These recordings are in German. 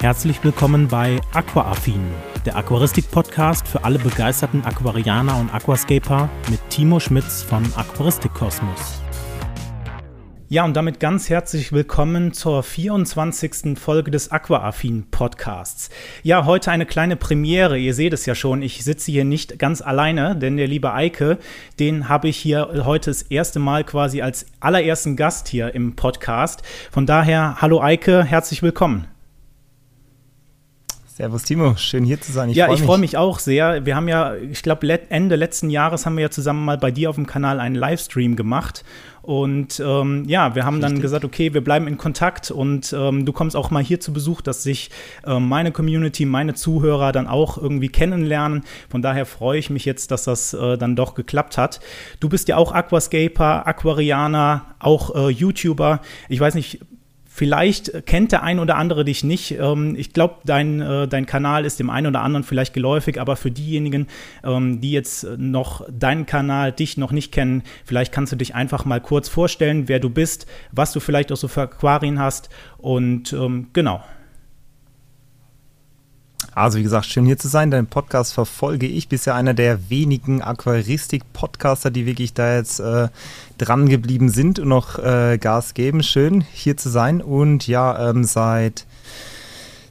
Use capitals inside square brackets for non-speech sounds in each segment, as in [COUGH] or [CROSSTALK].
Herzlich willkommen bei Aquaaffin, der Aquaristik-Podcast für alle begeisterten Aquarianer und Aquascaper mit Timo Schmitz von Aquaristik Kosmos. Ja, und damit ganz herzlich willkommen zur 24. Folge des Aquaaffin Podcasts. Ja, heute eine kleine Premiere. Ihr seht es ja schon, ich sitze hier nicht ganz alleine, denn der liebe Eike, den habe ich hier heute das erste Mal quasi als allerersten Gast hier im Podcast. Von daher, hallo Eike, herzlich willkommen. Servus Timo, schön hier zu sein. Ich ja, freu ich freue mich auch sehr. Wir haben ja, ich glaube, Ende letzten Jahres haben wir ja zusammen mal bei dir auf dem Kanal einen Livestream gemacht. Und ähm, ja, wir haben Richtig. dann gesagt, okay, wir bleiben in Kontakt und ähm, du kommst auch mal hier zu Besuch, dass sich äh, meine Community, meine Zuhörer dann auch irgendwie kennenlernen. Von daher freue ich mich jetzt, dass das äh, dann doch geklappt hat. Du bist ja auch Aquascaper, Aquarianer, auch äh, YouTuber. Ich weiß nicht, Vielleicht kennt der ein oder andere dich nicht. Ähm, ich glaube, dein, äh, dein Kanal ist dem einen oder anderen vielleicht geläufig, aber für diejenigen, ähm, die jetzt noch deinen Kanal, dich noch nicht kennen, vielleicht kannst du dich einfach mal kurz vorstellen, wer du bist, was du vielleicht auch so für Aquarien hast und ähm, genau. Also wie gesagt, schön hier zu sein. Deinen Podcast verfolge ich. Bist ja einer der wenigen Aquaristik-Podcaster, die wirklich da jetzt äh, dran geblieben sind und noch äh, Gas geben. Schön hier zu sein. Und ja, ähm, seit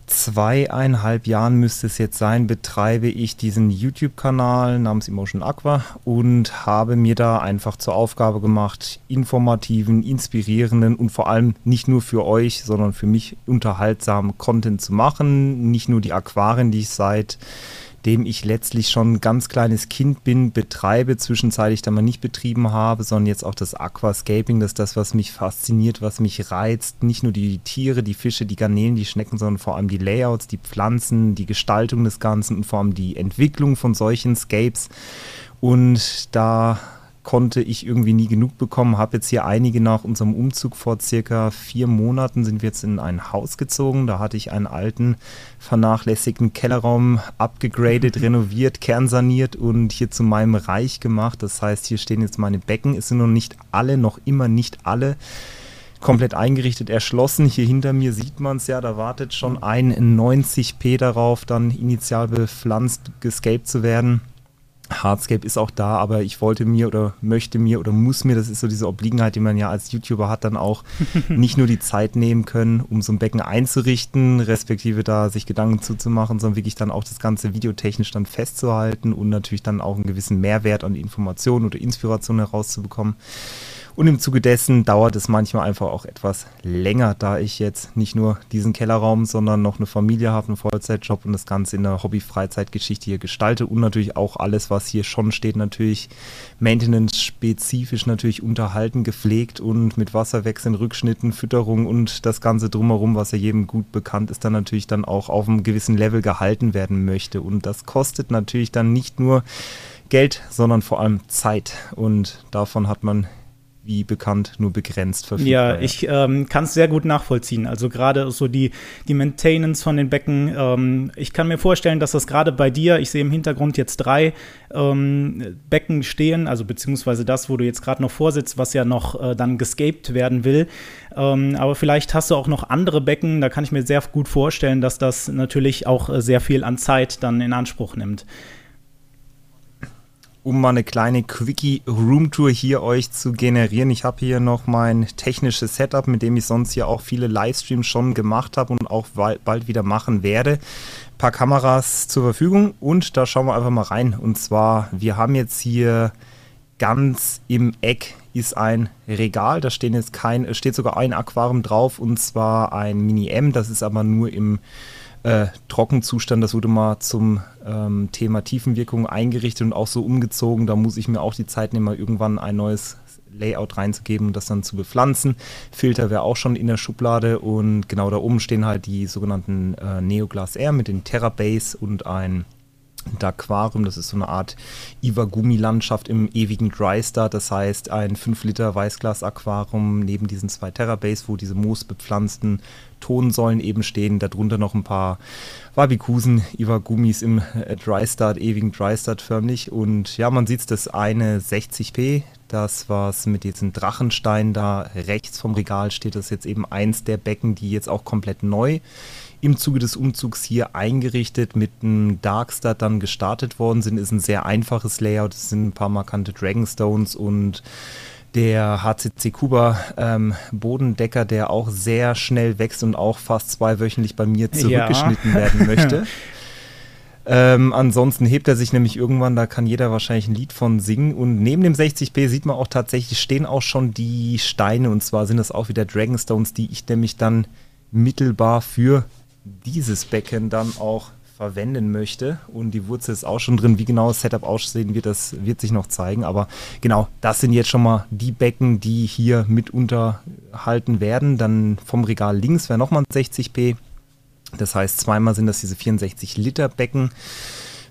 zweieinhalb Jahren müsste es jetzt sein, betreibe ich diesen YouTube-Kanal namens Emotion Aqua und habe mir da einfach zur Aufgabe gemacht, informativen, inspirierenden und vor allem nicht nur für euch, sondern für mich unterhaltsamen Content zu machen. Nicht nur die Aquarien, die ich seit dem ich letztlich schon ein ganz kleines Kind bin, betreibe, zwischenzeitlich dann mal nicht betrieben habe, sondern jetzt auch das Aquascaping, das ist das, was mich fasziniert, was mich reizt. Nicht nur die Tiere, die Fische, die Garnelen, die Schnecken, sondern vor allem die Layouts, die Pflanzen, die Gestaltung des Ganzen und vor allem die Entwicklung von solchen Scapes. Und da konnte ich irgendwie nie genug bekommen. Habe jetzt hier einige nach unserem Umzug vor circa vier Monaten sind wir jetzt in ein Haus gezogen. Da hatte ich einen alten, vernachlässigten Kellerraum abgegradet, [LAUGHS] renoviert, kernsaniert und hier zu meinem Reich gemacht. Das heißt, hier stehen jetzt meine Becken. Es sind noch nicht alle, noch immer nicht alle komplett eingerichtet, erschlossen. Hier hinter mir sieht man es ja, da wartet schon ein 90p darauf, dann initial bepflanzt, gescaped zu werden. Hardscape ist auch da, aber ich wollte mir oder möchte mir oder muss mir, das ist so diese Obliegenheit, die man ja als YouTuber hat, dann auch [LAUGHS] nicht nur die Zeit nehmen können, um so ein Becken einzurichten, respektive da sich Gedanken zuzumachen, sondern wirklich dann auch das ganze videotechnisch dann festzuhalten und natürlich dann auch einen gewissen Mehrwert an Informationen oder Inspiration herauszubekommen. Und im Zuge dessen dauert es manchmal einfach auch etwas länger, da ich jetzt nicht nur diesen Kellerraum, sondern noch eine Familie habe, einen Vollzeitjob und das Ganze in der Hobby-Freizeitgeschichte hier gestalte und natürlich auch alles, was hier schon steht, natürlich maintenance-spezifisch natürlich unterhalten, gepflegt und mit Wasserwechseln, Rückschnitten, Fütterung und das Ganze drumherum, was ja jedem gut bekannt ist, dann natürlich dann auch auf einem gewissen Level gehalten werden möchte. Und das kostet natürlich dann nicht nur Geld, sondern vor allem Zeit. Und davon hat man wie bekannt, nur begrenzt verfügbar. Ja, ich ähm, kann es sehr gut nachvollziehen. Also gerade so die, die Maintenance von den Becken. Ähm, ich kann mir vorstellen, dass das gerade bei dir, ich sehe im Hintergrund jetzt drei ähm, Becken stehen, also beziehungsweise das, wo du jetzt gerade noch vorsitzt, was ja noch äh, dann gescaped werden will. Ähm, aber vielleicht hast du auch noch andere Becken, da kann ich mir sehr gut vorstellen, dass das natürlich auch äh, sehr viel an Zeit dann in Anspruch nimmt um mal eine kleine Quickie Roomtour hier euch zu generieren. Ich habe hier noch mein technisches Setup, mit dem ich sonst hier auch viele Livestreams schon gemacht habe und auch bald wieder machen werde. Ein paar Kameras zur Verfügung und da schauen wir einfach mal rein. Und zwar, wir haben jetzt hier ganz im Eck ist ein Regal, da stehen jetzt kein, steht sogar ein Aquarium drauf und zwar ein Mini M, das ist aber nur im äh, Trockenzustand. Das wurde mal zum ähm, Thema Tiefenwirkung eingerichtet und auch so umgezogen. Da muss ich mir auch die Zeit nehmen, mal irgendwann ein neues Layout reinzugeben und das dann zu bepflanzen. Filter wäre auch schon in der Schublade und genau da oben stehen halt die sogenannten äh, Neoglas Air mit den Terra Base und ein Aquarium, das ist so eine Art Iwagumi-Landschaft im ewigen Dry Start, das heißt ein 5 Liter Weißglas-Aquarium neben diesen zwei Terrabase, wo diese moosbepflanzten Tonsäulen eben stehen, darunter noch ein paar Wabikusen, Iwagumis im äh, Dry Start, ewigen Dry Start förmlich. Und ja, man sieht das eine 60p, das, was mit diesen Drachensteinen da rechts vom Regal steht, das ist jetzt eben eins der Becken, die jetzt auch komplett neu im Zuge des Umzugs hier eingerichtet mit einem Darkstar dann gestartet worden sind. Ist ein sehr einfaches Layout, es sind ein paar markante Dragonstones und der HCC Kuba ähm, Bodendecker, der auch sehr schnell wächst und auch fast zweiwöchentlich bei mir zurückgeschnitten ja. werden [LAUGHS] möchte. Ähm, ansonsten hebt er sich nämlich irgendwann, da kann jeder wahrscheinlich ein Lied von singen. Und neben dem 60p sieht man auch tatsächlich, stehen auch schon die Steine. Und zwar sind das auch wieder Dragonstones, die ich nämlich dann mittelbar für dieses Becken dann auch verwenden möchte. Und die Wurzel ist auch schon drin. Wie genau das Setup aussehen wird, das wird sich noch zeigen. Aber genau, das sind jetzt schon mal die Becken, die hier mit unterhalten werden. Dann vom Regal links wäre nochmal ein 60p. Das heißt, zweimal sind das diese 64 Liter Becken.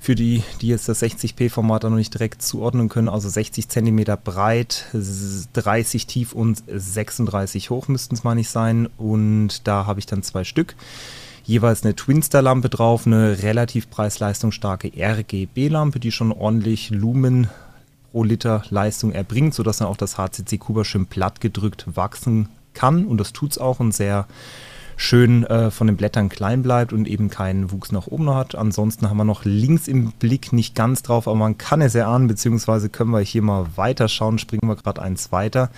Für die, die jetzt das 60p-Format noch nicht direkt zuordnen können, also 60 cm breit, 30 tief und 36 hoch müssten es mal nicht sein. Und da habe ich dann zwei Stück jeweils eine Twinstar-Lampe drauf, eine relativ preis-leistungsstarke RGB-Lampe, die schon ordentlich Lumen pro Liter Leistung erbringt, sodass dann auch das HCC Kuba schön platt gedrückt wachsen kann. Und das tut es auch und sehr schön äh, von den Blättern klein bleibt und eben keinen Wuchs nach oben hat. Ansonsten haben wir noch links im Blick nicht ganz drauf, aber man kann es erahnen, beziehungsweise können wir hier mal weiterschauen, springen wir gerade eins weiter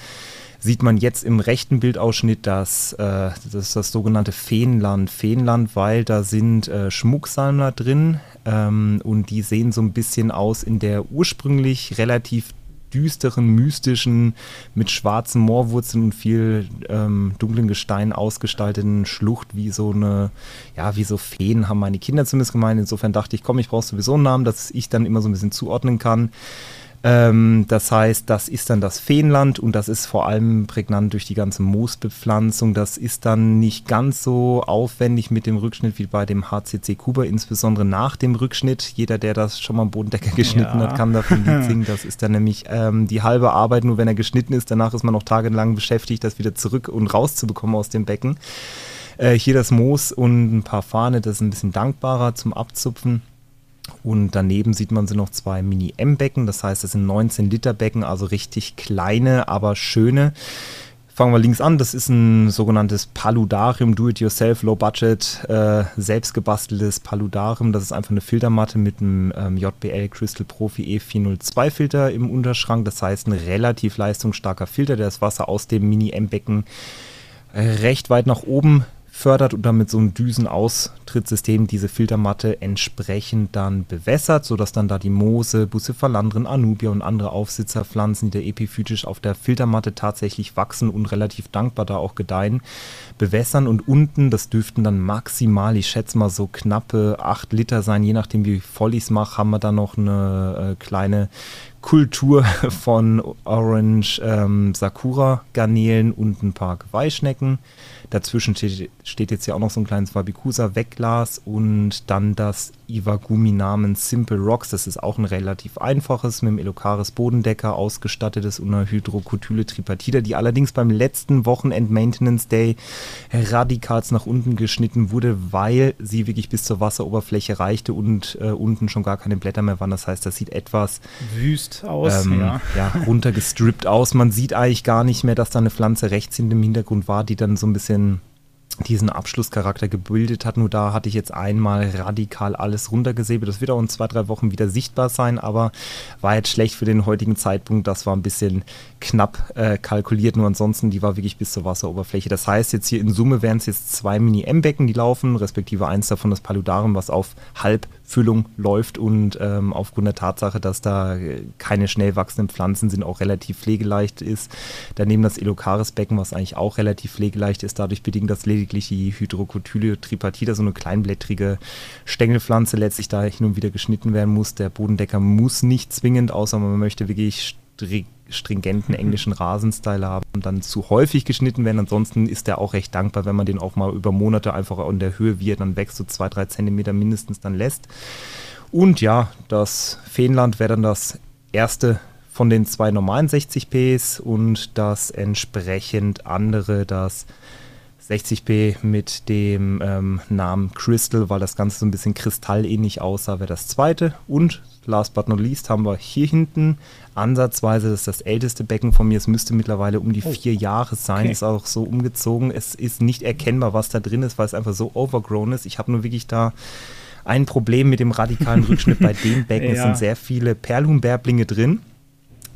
sieht man jetzt im rechten Bildausschnitt das, äh, das, das sogenannte Feenland. Feenland, weil da sind äh, Schmucksammler drin ähm, und die sehen so ein bisschen aus in der ursprünglich relativ düsteren, mystischen, mit schwarzen Moorwurzeln und viel ähm, dunklen Gestein ausgestalteten Schlucht, wie so eine, ja, wie so Feen, haben meine Kinder zumindest gemeint. Insofern dachte ich, komm, ich brauche sowieso einen Namen, dass ich dann immer so ein bisschen zuordnen kann. Ähm, das heißt, das ist dann das Feenland und das ist vor allem prägnant durch die ganze Moosbepflanzung. Das ist dann nicht ganz so aufwendig mit dem Rückschnitt wie bei dem HCC Kuba, insbesondere nach dem Rückschnitt. Jeder, der das schon mal am Bodendecker geschnitten ja. hat, kann davon singen. Das ist dann nämlich ähm, die halbe Arbeit, nur wenn er geschnitten ist. Danach ist man noch tagelang beschäftigt, das wieder zurück und rauszubekommen aus dem Becken. Äh, hier das Moos und ein paar Fahne, das ist ein bisschen dankbarer zum Abzupfen. Und daneben sieht man sie noch zwei Mini-M-Becken, das heißt, es sind 19 Liter Becken, also richtig kleine, aber schöne. Fangen wir links an, das ist ein sogenanntes Paludarium, Do-it-yourself, low-budget, äh, selbstgebasteltes Paludarium. Das ist einfach eine Filtermatte mit einem ähm, JBL Crystal Profi E402 Filter im Unterschrank. Das heißt, ein relativ leistungsstarker Filter, der das Wasser aus dem Mini-M-Becken recht weit nach oben fördert und dann mit so einem Düsenaustrittsystem diese Filtermatte entsprechend dann bewässert, sodass dann da die Moose, Bucephalandren, Anubia und andere Aufsitzerpflanzen, die da epiphytisch auf der Filtermatte tatsächlich wachsen und relativ dankbar da auch gedeihen, bewässern. Und unten, das dürften dann maximal, ich schätze mal so knappe 8 Liter sein, je nachdem wie voll ich es mache, haben wir da noch eine äh, kleine Kultur [LAUGHS] von Orange ähm, Sakura Garnelen und ein paar Geweihschnecken. Dazwischen steht, jetzt ja auch noch so ein kleines Wabikusa Wegglas und dann das Iwagumi namens Simple Rocks. Das ist auch ein relativ einfaches, mit dem Elocaris Bodendecker ausgestattetes und einer Hydrocotyle Tripatida, die allerdings beim letzten Wochenend Maintenance Day radikal nach unten geschnitten wurde, weil sie wirklich bis zur Wasseroberfläche reichte und äh, unten schon gar keine Blätter mehr waren. Das heißt, das sieht etwas wüst aus, ähm, ja. ja, runtergestrippt aus. Man sieht eigentlich gar nicht mehr, dass da eine Pflanze rechts in dem Hintergrund war, die dann so ein bisschen diesen Abschlusscharakter gebildet hat. Nur da hatte ich jetzt einmal radikal alles runtergesäbelt. Das wird auch in zwei, drei Wochen wieder sichtbar sein, aber war jetzt schlecht für den heutigen Zeitpunkt. Das war ein bisschen knapp äh, kalkuliert. Nur ansonsten, die war wirklich bis zur Wasseroberfläche. Das heißt, jetzt hier in Summe wären es jetzt zwei Mini-M-Becken, die laufen, respektive eins davon das Paludarium, was auf Halbfüllung läuft und ähm, aufgrund der Tatsache, dass da keine schnell wachsenden Pflanzen sind, auch relativ pflegeleicht ist. Daneben das Elocaris-Becken, was eigentlich auch relativ pflegeleicht ist, dadurch bedingt, dass lediglich die Hydrocotyle tripatida, so eine kleinblättrige Stängelpflanze, letztlich da hin und wieder geschnitten werden muss. Der Bodendecker muss nicht zwingend, außer man möchte wirklich stringenten englischen Rasenstyle haben, dann zu häufig geschnitten werden. Ansonsten ist der auch recht dankbar, wenn man den auch mal über Monate einfach in der Höhe, wie er dann wächst, so zwei, drei Zentimeter mindestens dann lässt. Und ja, das Feenland wäre dann das erste von den zwei normalen 60ps und das entsprechend andere, das 60p mit dem ähm, Namen Crystal, weil das Ganze so ein bisschen kristallähnlich aussah, wäre das zweite. Und last but not least haben wir hier hinten ansatzweise, das ist das älteste Becken von mir, es müsste mittlerweile um die oh. vier Jahre sein, okay. ist auch so umgezogen. Es ist nicht erkennbar, was da drin ist, weil es einfach so overgrown ist. Ich habe nur wirklich da ein Problem mit dem radikalen [LAUGHS] Rückschnitt bei dem Becken. Ja. Es sind sehr viele Perlhuhnbärblinge drin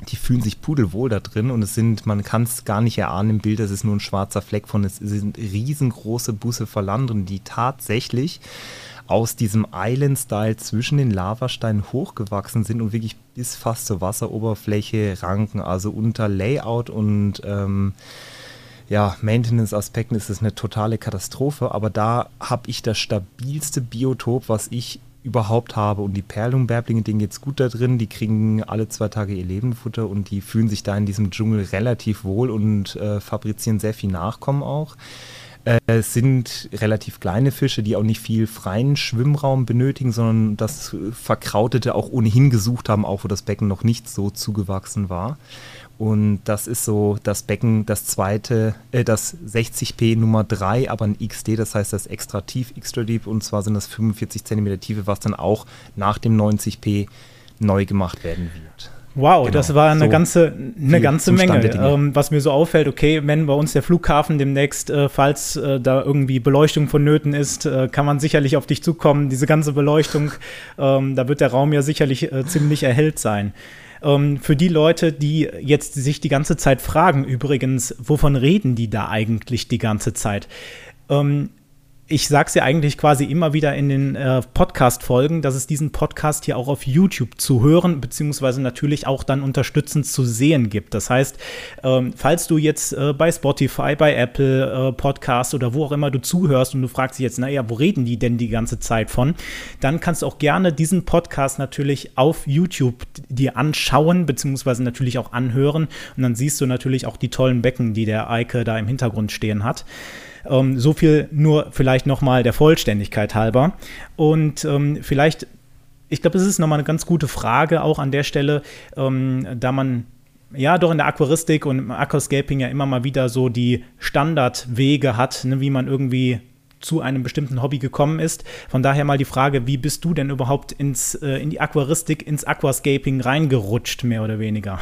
die fühlen sich pudelwohl da drin und es sind, man kann es gar nicht erahnen im Bild, es ist nur ein schwarzer Fleck von, es sind riesengroße Bucephalandren, die tatsächlich aus diesem Island-Style zwischen den Lavasteinen hochgewachsen sind und wirklich bis fast zur Wasseroberfläche ranken. Also unter Layout und ähm, ja, Maintenance-Aspekten ist es eine totale Katastrophe, aber da habe ich das stabilste Biotop, was ich überhaupt habe. Und die Perlenbärblinge, denen geht es gut da drin, die kriegen alle zwei Tage ihr Lebenfutter und die fühlen sich da in diesem Dschungel relativ wohl und äh, fabrizieren sehr viel Nachkommen auch. Äh, sind relativ kleine Fische, die auch nicht viel freien Schwimmraum benötigen, sondern das Verkrautete auch ohnehin gesucht haben, auch wo das Becken noch nicht so zugewachsen war. Und das ist so das Becken, das zweite, äh, das 60p Nummer 3, aber ein XD, das heißt das extra tief, extra deep. Und zwar sind das 45 cm Tiefe, was dann auch nach dem 90p neu gemacht werden wird. Wow, genau. das war eine so ganze, eine ganze Menge. Ähm, was mir so auffällt, okay, wenn bei uns der Flughafen demnächst, äh, falls äh, da irgendwie Beleuchtung vonnöten ist, äh, kann man sicherlich auf dich zukommen. Diese ganze Beleuchtung, [LAUGHS] ähm, da wird der Raum ja sicherlich äh, ziemlich erhellt sein. Ähm, für die Leute, die jetzt sich die ganze Zeit fragen, übrigens, wovon reden die da eigentlich die ganze Zeit? Ich sage es ja eigentlich quasi immer wieder in den äh, Podcast-Folgen, dass es diesen Podcast hier auch auf YouTube zu hören, beziehungsweise natürlich auch dann unterstützend zu sehen gibt. Das heißt, ähm, falls du jetzt äh, bei Spotify, bei Apple äh, Podcast oder wo auch immer du zuhörst und du fragst dich jetzt, naja, wo reden die denn die ganze Zeit von, dann kannst du auch gerne diesen Podcast natürlich auf YouTube dir anschauen, beziehungsweise natürlich auch anhören. Und dann siehst du natürlich auch die tollen Becken, die der Eike da im Hintergrund stehen hat. Ähm, so viel nur vielleicht nochmal der Vollständigkeit halber. Und ähm, vielleicht, ich glaube, es ist nochmal eine ganz gute Frage auch an der Stelle, ähm, da man ja, doch in der Aquaristik und im Aquascaping ja immer mal wieder so die Standardwege hat, ne, wie man irgendwie zu einem bestimmten Hobby gekommen ist. Von daher mal die Frage, wie bist du denn überhaupt ins, äh, in die Aquaristik, ins Aquascaping reingerutscht, mehr oder weniger?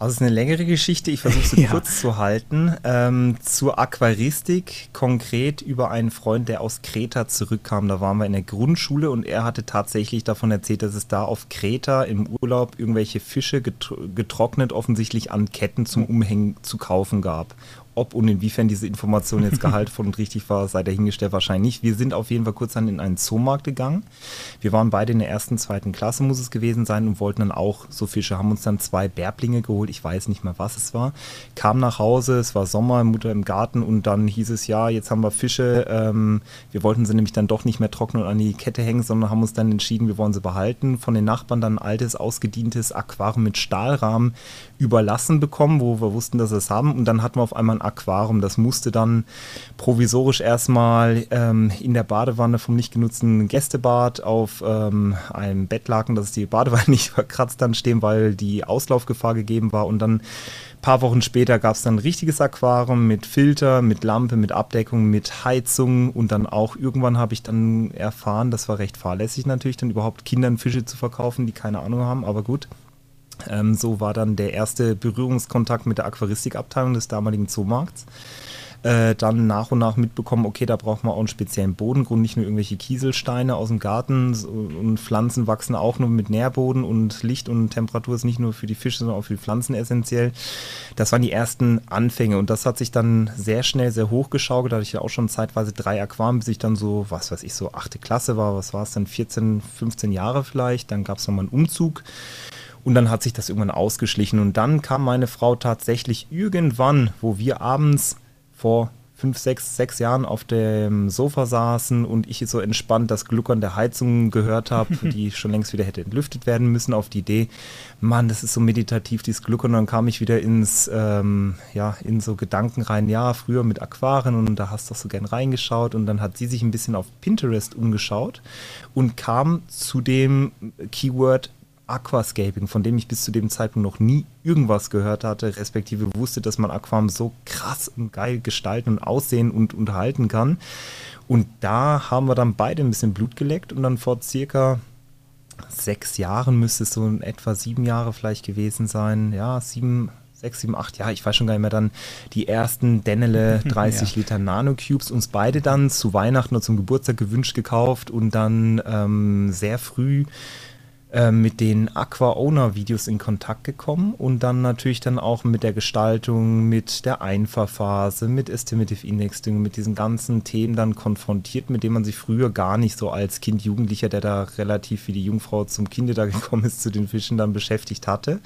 Also es ist eine längere Geschichte, ich versuche sie [LAUGHS] ja. kurz zu halten. Ähm, zur Aquaristik, konkret über einen Freund, der aus Kreta zurückkam. Da waren wir in der Grundschule und er hatte tatsächlich davon erzählt, dass es da auf Kreta im Urlaub irgendwelche Fische getrocknet offensichtlich an Ketten zum Umhängen zu kaufen gab. Ob und inwiefern diese Information jetzt [LAUGHS] gehaltvoll und richtig war, sei dahingestellt wahrscheinlich nicht. Wir sind auf jeden Fall kurz dann in einen Zoomarkt gegangen. Wir waren beide in der ersten, zweiten Klasse, muss es gewesen sein, und wollten dann auch so Fische, haben uns dann zwei Bärblinge geholt, ich weiß nicht mehr, was es war. Kam nach Hause, es war Sommer, Mutter im Garten und dann hieß es, ja, jetzt haben wir Fische. Ähm, wir wollten sie nämlich dann doch nicht mehr trocknen und an die Kette hängen, sondern haben uns dann entschieden, wir wollen sie behalten. Von den Nachbarn dann ein altes, ausgedientes Aquarium mit Stahlrahmen überlassen bekommen, wo wir wussten, dass wir es haben. Und dann hatten wir auf einmal ein Aquarium. Das musste dann provisorisch erstmal ähm, in der Badewanne vom nicht genutzten Gästebad auf ähm, einem Bettlaken, dass die Badewanne [LAUGHS] nicht verkratzt dann stehen, weil die Auslaufgefahr gegeben war. Und dann ein paar Wochen später gab es dann ein richtiges Aquarium mit Filter, mit Lampe, mit Abdeckung, mit Heizung und dann auch irgendwann habe ich dann erfahren, das war recht fahrlässig natürlich, dann überhaupt Kindern Fische zu verkaufen, die keine Ahnung haben, aber gut. Ähm, so war dann der erste Berührungskontakt mit der Aquaristikabteilung des damaligen Zoomarkts. Äh, dann nach und nach mitbekommen, okay, da braucht man auch einen speziellen Bodengrund, nicht nur irgendwelche Kieselsteine aus dem Garten und Pflanzen wachsen auch nur mit Nährboden und Licht und Temperatur ist nicht nur für die Fische, sondern auch für die Pflanzen essentiell. Das waren die ersten Anfänge und das hat sich dann sehr schnell sehr hochgeschaukelt. Da hatte ich ja auch schon zeitweise drei Aquarien, bis ich dann so, was weiß ich, so achte Klasse war, was war es dann, 14, 15 Jahre vielleicht. Dann gab es nochmal einen Umzug. Und dann hat sich das irgendwann ausgeschlichen. Und dann kam meine Frau tatsächlich irgendwann, wo wir abends vor fünf, sechs, sechs Jahren auf dem Sofa saßen und ich so entspannt das Gluckern der Heizung gehört habe, [LAUGHS] die schon längst wieder hätte entlüftet werden müssen, auf die Idee, Mann, das ist so meditativ, dieses Gluckern. Und dann kam ich wieder ins, ähm, ja, in so Gedanken rein, ja, früher mit Aquarien und da hast du so gern reingeschaut und dann hat sie sich ein bisschen auf Pinterest umgeschaut und kam zu dem Keyword Aquascaping, von dem ich bis zu dem Zeitpunkt noch nie irgendwas gehört hatte, respektive wusste, dass man Aquam so krass und geil gestalten und aussehen und unterhalten kann. Und da haben wir dann beide ein bisschen Blut geleckt und dann vor circa sechs Jahren müsste es so in etwa sieben Jahre vielleicht gewesen sein. Ja, sieben, sechs, sieben, acht Jahre, ich weiß schon gar nicht mehr, dann die ersten Dennele 30 [LAUGHS] ja. Liter Nano-Cubes uns beide dann zu Weihnachten oder zum Geburtstag gewünscht gekauft und dann ähm, sehr früh äh, mit den Aqua Owner Videos in Kontakt gekommen und dann natürlich dann auch mit der Gestaltung, mit der Einfahrphase, mit Estimative Indexing, mit diesen ganzen Themen dann konfrontiert, mit denen man sich früher gar nicht so als Kind, Jugendlicher, der da relativ wie die Jungfrau zum Kinde da [LAUGHS] gekommen ist, zu den Fischen dann beschäftigt hatte.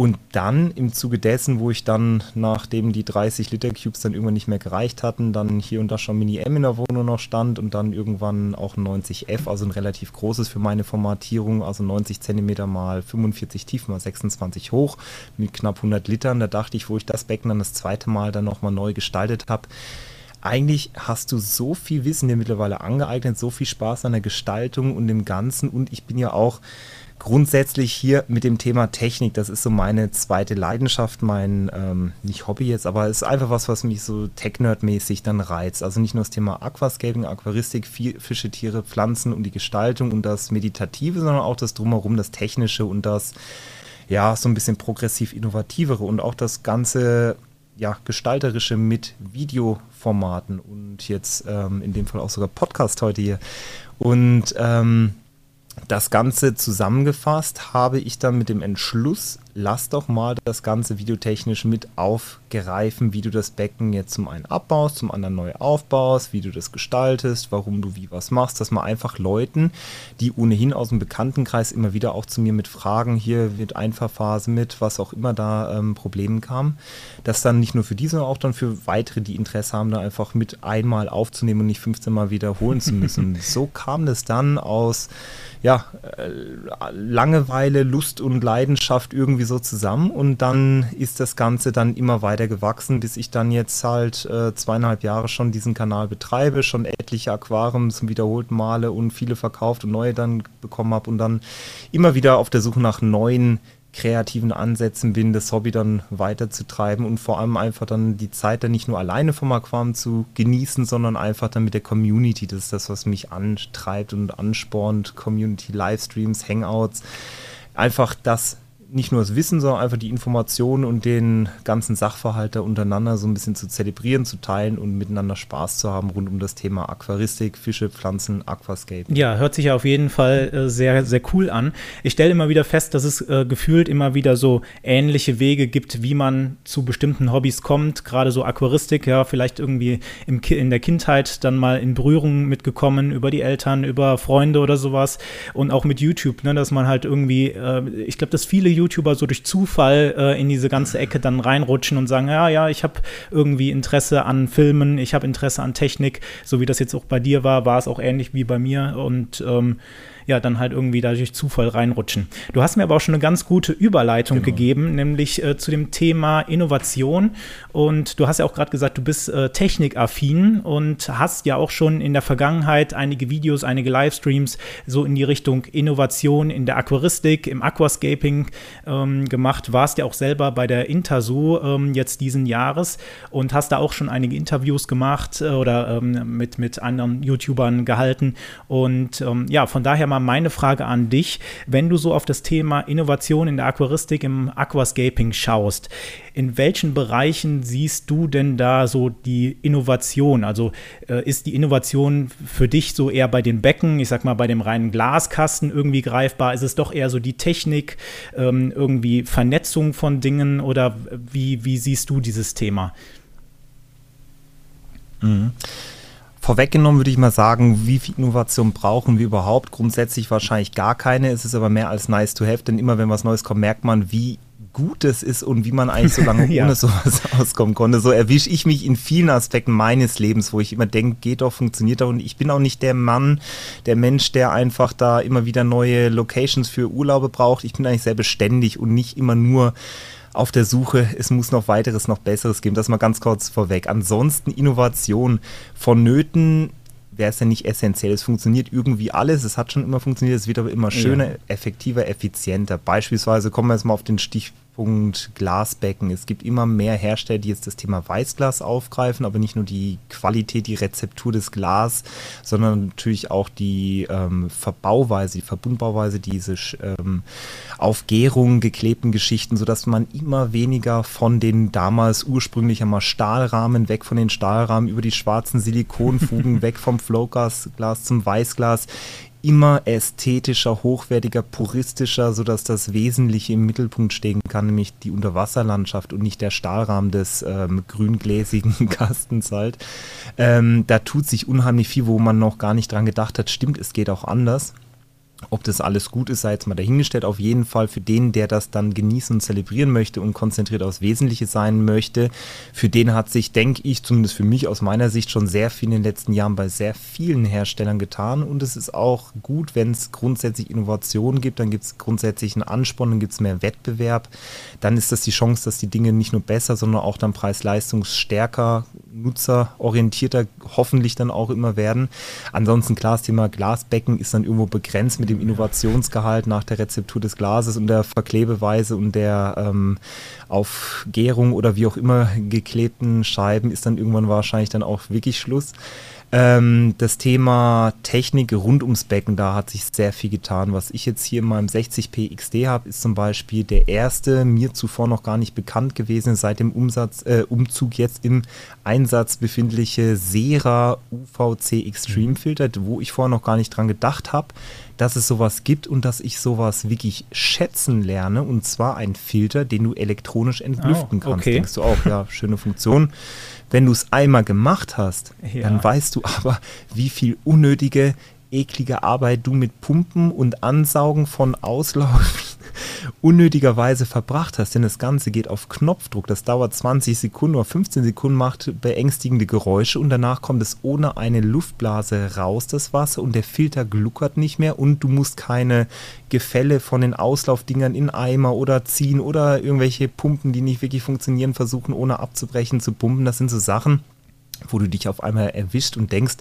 Und dann im Zuge dessen, wo ich dann, nachdem die 30 Liter Cubes dann irgendwann nicht mehr gereicht hatten, dann hier und da schon Mini M in der Wohnung noch stand und dann irgendwann auch ein 90F, also ein relativ großes für meine Formatierung, also 90 Zentimeter mal 45 tief mal 26 hoch mit knapp 100 Litern. Da dachte ich, wo ich das Becken dann das zweite Mal dann nochmal neu gestaltet habe, eigentlich hast du so viel Wissen dir mittlerweile angeeignet, so viel Spaß an der Gestaltung und dem Ganzen und ich bin ja auch grundsätzlich hier mit dem Thema Technik, das ist so meine zweite Leidenschaft, mein, ähm, nicht Hobby jetzt, aber es ist einfach was, was mich so Tech-Nerd-mäßig dann reizt. Also nicht nur das Thema Aquascaping, Aquaristik, Fische, Tiere, Pflanzen und die Gestaltung und das Meditative, sondern auch das Drumherum, das Technische und das, ja, so ein bisschen progressiv Innovativere und auch das ganze, ja, gestalterische mit Videoformaten und jetzt ähm, in dem Fall auch sogar Podcast heute hier. Und ähm, das Ganze zusammengefasst habe ich dann mit dem Entschluss, lass doch mal das Ganze videotechnisch mit aufgreifen, wie du das Becken jetzt zum einen abbaust, zum anderen neu aufbaust, wie du das gestaltest, warum du wie was machst, dass man einfach Leuten, die ohnehin aus dem Bekanntenkreis immer wieder auch zu mir mit Fragen hier wird Einfahrphase mit, was auch immer da ähm, Problemen kam, dass dann nicht nur für diese, sondern auch dann für weitere, die Interesse haben, da einfach mit einmal aufzunehmen und nicht 15 Mal wiederholen zu müssen. [LAUGHS] so kam das dann aus ja, äh, Langeweile, Lust und Leidenschaft irgendwie so zusammen und dann ist das Ganze dann immer weiter gewachsen, bis ich dann jetzt halt äh, zweieinhalb Jahre schon diesen Kanal betreibe, schon etliche Aquarien zum wiederholten Male und viele verkauft und neue dann bekommen habe und dann immer wieder auf der Suche nach neuen kreativen Ansätzen bin, das Hobby dann weiterzutreiben und vor allem einfach dann die Zeit dann nicht nur alleine vom Aquam zu genießen, sondern einfach dann mit der Community. Das ist das, was mich antreibt und anspornt. Community, Livestreams, Hangouts. Einfach das nicht nur das Wissen, sondern einfach die Informationen und den ganzen Sachverhalt da untereinander so ein bisschen zu zelebrieren, zu teilen und miteinander Spaß zu haben rund um das Thema Aquaristik, Fische, Pflanzen, Aquascape. Ja, hört sich ja auf jeden Fall äh, sehr, sehr cool an. Ich stelle immer wieder fest, dass es äh, gefühlt immer wieder so ähnliche Wege gibt, wie man zu bestimmten Hobbys kommt. Gerade so Aquaristik, ja, vielleicht irgendwie im in der Kindheit dann mal in Berührung mitgekommen über die Eltern, über Freunde oder sowas. Und auch mit YouTube, ne, dass man halt irgendwie, äh, ich glaube, dass viele YouTuber so durch Zufall äh, in diese ganze Ecke dann reinrutschen und sagen, ja, ja, ich habe irgendwie Interesse an Filmen, ich habe Interesse an Technik, so wie das jetzt auch bei dir war, war es auch ähnlich wie bei mir. Und ähm, ja dann halt irgendwie da durch Zufall reinrutschen. Du hast mir aber auch schon eine ganz gute Überleitung genau. gegeben, nämlich äh, zu dem Thema Innovation. Und du hast ja auch gerade gesagt, du bist äh, technikaffin und hast ja auch schon in der Vergangenheit einige Videos, einige Livestreams so in die Richtung Innovation in der Aquaristik, im Aquascaping ähm, gemacht. Warst ja auch selber bei der Interso ähm, jetzt diesen Jahres und hast da auch schon einige Interviews gemacht äh, oder ähm, mit, mit anderen YouTubern gehalten. Und ähm, ja, von daher mal meine Frage an dich. Wenn du so auf das Thema Innovation in der Aquaristik im Aquascaping schaust, in welchen Bereichen siehst du denn da so die Innovation? Also äh, ist die Innovation für dich so eher bei den Becken, ich sag mal bei dem reinen Glaskasten irgendwie greifbar? Ist es doch eher so die Technik, ähm, irgendwie Vernetzung von Dingen oder wie, wie siehst du dieses Thema? Mhm. Vorweggenommen würde ich mal sagen, wie viel Innovation brauchen wir überhaupt? Grundsätzlich wahrscheinlich gar keine. Es ist aber mehr als nice to have, denn immer wenn was Neues kommt, merkt man, wie gut es ist und wie man eigentlich so lange [LAUGHS] ja. ohne sowas [LAUGHS] auskommen konnte. So erwische ich mich in vielen Aspekten meines Lebens, wo ich immer denke, geht doch, funktioniert doch. Und ich bin auch nicht der Mann, der Mensch, der einfach da immer wieder neue Locations für Urlaube braucht. Ich bin eigentlich sehr beständig und nicht immer nur auf der Suche, es muss noch weiteres, noch besseres geben. Das mal ganz kurz vorweg. Ansonsten Innovation vonnöten wäre es ja nicht essentiell. Es funktioniert irgendwie alles, es hat schon immer funktioniert, es wird aber immer schöner, ja. effektiver, effizienter. Beispielsweise kommen wir jetzt mal auf den Stich, Punkt Glasbecken. Es gibt immer mehr Hersteller, die jetzt das Thema Weißglas aufgreifen, aber nicht nur die Qualität, die Rezeptur des Glas, sondern natürlich auch die ähm, Verbauweise, die Verbundbauweise, diese ähm, auf Gärung geklebten Geschichten, sodass man immer weniger von den damals ursprünglich einmal Stahlrahmen, weg von den Stahlrahmen über die schwarzen Silikonfugen, [LAUGHS] weg vom Flowglas zum Weißglas immer ästhetischer, hochwertiger, puristischer, sodass das Wesentliche im Mittelpunkt stehen kann, nämlich die Unterwasserlandschaft und nicht der Stahlrahmen des ähm, grüngläsigen [LAUGHS] Kastens halt. Ähm, da tut sich unheimlich viel, wo man noch gar nicht dran gedacht hat. Stimmt, es geht auch anders. Ob das alles gut ist, sei jetzt mal dahingestellt. Auf jeden Fall für den, der das dann genießen und zelebrieren möchte und konzentriert aufs Wesentliche sein möchte, für den hat sich, denke ich, zumindest für mich aus meiner Sicht schon sehr viel in den letzten Jahren bei sehr vielen Herstellern getan. Und es ist auch gut, wenn es grundsätzlich Innovationen gibt, dann gibt es grundsätzlich einen Ansporn, dann gibt es mehr Wettbewerb. Dann ist das die Chance, dass die Dinge nicht nur besser, sondern auch dann preis-leistungsstärker, nutzerorientierter hoffentlich dann auch immer werden. Ansonsten klar, das Thema Glasbecken ist dann irgendwo begrenzt mit dem Innovationsgehalt nach der Rezeptur des Glases und der Verklebeweise und der ähm, auf Gärung oder wie auch immer geklebten Scheiben ist dann irgendwann wahrscheinlich dann auch wirklich Schluss. Ähm, das Thema Technik rund ums Becken, da hat sich sehr viel getan. Was ich jetzt hier in meinem 60p XD habe, ist zum Beispiel der erste, mir zuvor noch gar nicht bekannt gewesen, seit dem Umsatz, äh, Umzug jetzt im Einsatz befindliche Sera UVC Extreme Filter, wo ich vorher noch gar nicht dran gedacht habe, dass es sowas gibt und dass ich sowas wirklich schätzen lerne. Und zwar ein Filter, den du elektronisch entlüften oh, kannst. Okay. Denkst du auch, ja, schöne Funktion. Wenn du es einmal gemacht hast, ja. dann weißt du aber, wie viel unnötige, eklige Arbeit du mit Pumpen und Ansaugen von Auslauf [LAUGHS] unnötigerweise verbracht hast, denn das Ganze geht auf Knopfdruck, das dauert 20 Sekunden oder 15 Sekunden, macht beängstigende Geräusche und danach kommt es ohne eine Luftblase raus, das Wasser, und der Filter gluckert nicht mehr und du musst keine Gefälle von den Auslaufdingern in Eimer oder ziehen oder irgendwelche Pumpen, die nicht wirklich funktionieren, versuchen ohne abzubrechen zu pumpen. Das sind so Sachen, wo du dich auf einmal erwischt und denkst,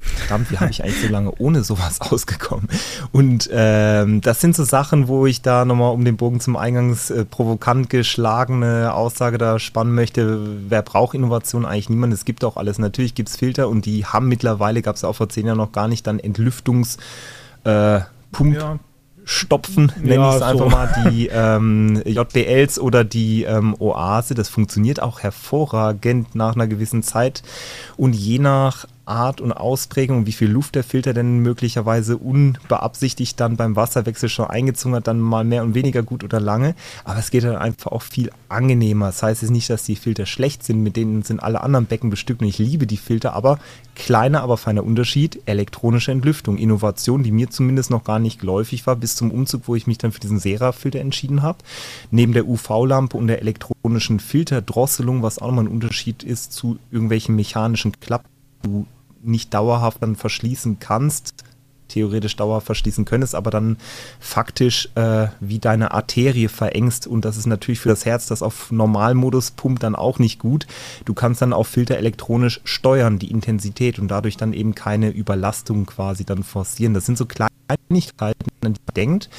verdammt, wie habe ich eigentlich so lange ohne sowas [LAUGHS] ausgekommen? Und ähm, das sind so Sachen, wo ich da nochmal um den Bogen zum eingangs äh, provokant geschlagene Aussage da spannen möchte. Wer braucht Innovation? Eigentlich niemand. Es gibt auch alles. Natürlich gibt es Filter und die haben mittlerweile, gab es auch vor zehn Jahren noch gar nicht, dann Entlüftungs- äh, Pump, ja stopfen, nenne ja, ich es einfach so. mal, die ähm, JBLs oder die ähm, Oase. Das funktioniert auch hervorragend nach einer gewissen Zeit. Und je nach Art und Ausprägung wie viel Luft der Filter denn möglicherweise unbeabsichtigt dann beim Wasserwechsel schon eingezogen hat, dann mal mehr und weniger gut oder lange. Aber es geht dann einfach auch viel angenehmer. Das heißt jetzt nicht, dass die Filter schlecht sind, mit denen sind alle anderen Becken bestückt und ich liebe die Filter, aber kleiner, aber feiner Unterschied, elektronische Entlüftung. Innovation, die mir zumindest noch gar nicht geläufig war, bis zum Umzug, wo ich mich dann für diesen Sera-Filter entschieden habe. Neben der UV-Lampe und der elektronischen Filterdrosselung, was auch nochmal ein Unterschied ist zu irgendwelchen mechanischen Klappen nicht dauerhaft dann verschließen kannst, theoretisch dauerhaft verschließen könntest, aber dann faktisch äh, wie deine Arterie verengst und das ist natürlich für das Herz, das auf Normalmodus pumpt, dann auch nicht gut. Du kannst dann auf Filter elektronisch steuern, die Intensität und dadurch dann eben keine Überlastung quasi dann forcieren. Das sind so Kleinigkeiten, an die man denkt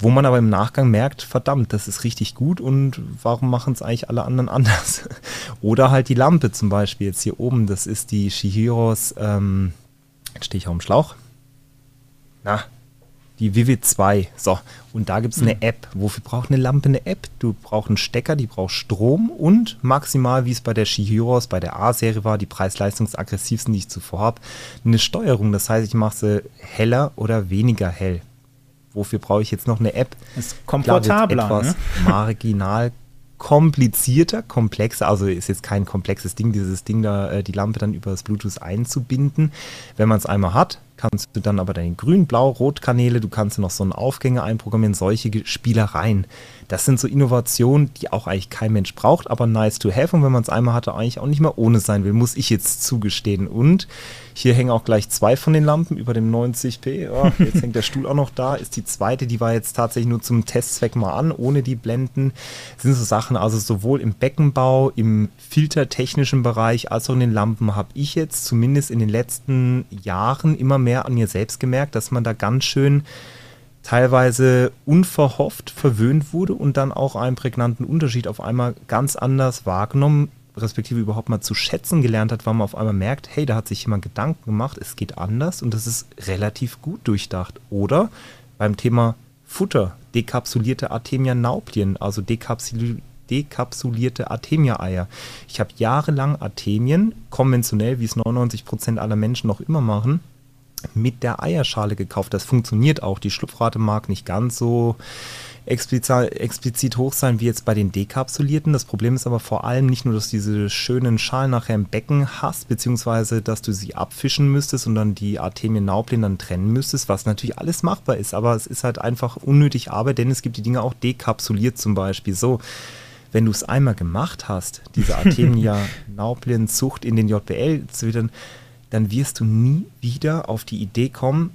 wo man aber im Nachgang merkt, verdammt, das ist richtig gut und warum machen es eigentlich alle anderen [LAUGHS] anders? Oder halt die Lampe zum Beispiel jetzt hier oben, das ist die Shihiros, ähm, jetzt stehe ich auf dem Schlauch, na, die Vivid 2. So, und da gibt es eine mhm. App. Wofür braucht eine Lampe eine App? Du brauchst einen Stecker, die braucht Strom und maximal, wie es bei der Shihiros, bei der A-Serie war, die preis-leistungsaggressivsten, die ich zuvor habe, eine Steuerung. Das heißt, ich mache sie heller oder weniger hell wofür brauche ich jetzt noch eine App? Ist komfortabler. Klar, etwas ne? [LAUGHS] [LAUGHS] marginal komplizierter, komplexer, also ist jetzt kein komplexes Ding, dieses Ding da, äh, die Lampe dann über das Bluetooth einzubinden. Wenn man es einmal hat, kannst du dann aber deine Grün-, Blau-, Rot-Kanäle, du kannst noch so einen Aufgänger einprogrammieren, solche Spielereien. Das sind so Innovationen, die auch eigentlich kein Mensch braucht, aber nice to have. Und wenn man es einmal hatte, eigentlich auch nicht mehr ohne sein will, muss ich jetzt zugestehen. Und hier hängen auch gleich zwei von den Lampen über dem 90p. Oh, jetzt hängt der Stuhl auch noch da. Ist die zweite, die war jetzt tatsächlich nur zum Testzweck mal an, ohne die Blenden. Das sind so Sachen, also sowohl im Beckenbau, im filtertechnischen Bereich, als auch in den Lampen habe ich jetzt zumindest in den letzten Jahren immer mehr an mir selbst gemerkt, dass man da ganz schön teilweise unverhofft verwöhnt wurde und dann auch einen prägnanten Unterschied auf einmal ganz anders wahrgenommen respektive überhaupt mal zu schätzen gelernt hat, weil man auf einmal merkt, hey, da hat sich jemand Gedanken gemacht, es geht anders und das ist relativ gut durchdacht. Oder beim Thema Futter, dekapsulierte Artemia-Nauplien, also dekapsulierte dekapsulierte Artemia-Eier. Ich habe jahrelang Artemien, konventionell, wie es 99% aller Menschen noch immer machen, mit der Eierschale gekauft. Das funktioniert auch. Die Schlupfrate mag nicht ganz so explizit, hoch sein wie jetzt bei den dekapsulierten. Das Problem ist aber vor allem nicht nur, dass du diese schönen Schalen nachher im Becken hast, beziehungsweise dass du sie abfischen müsstest und dann die Artemien Nauplin dann trennen müsstest, was natürlich alles machbar ist, aber es ist halt einfach unnötig Arbeit, denn es gibt die Dinge auch dekapsuliert zum Beispiel. So, wenn du es einmal gemacht hast, diese [LAUGHS] Artemia Nauplin Zucht in den JBL zu wieder, dann wirst du nie wieder auf die Idee kommen,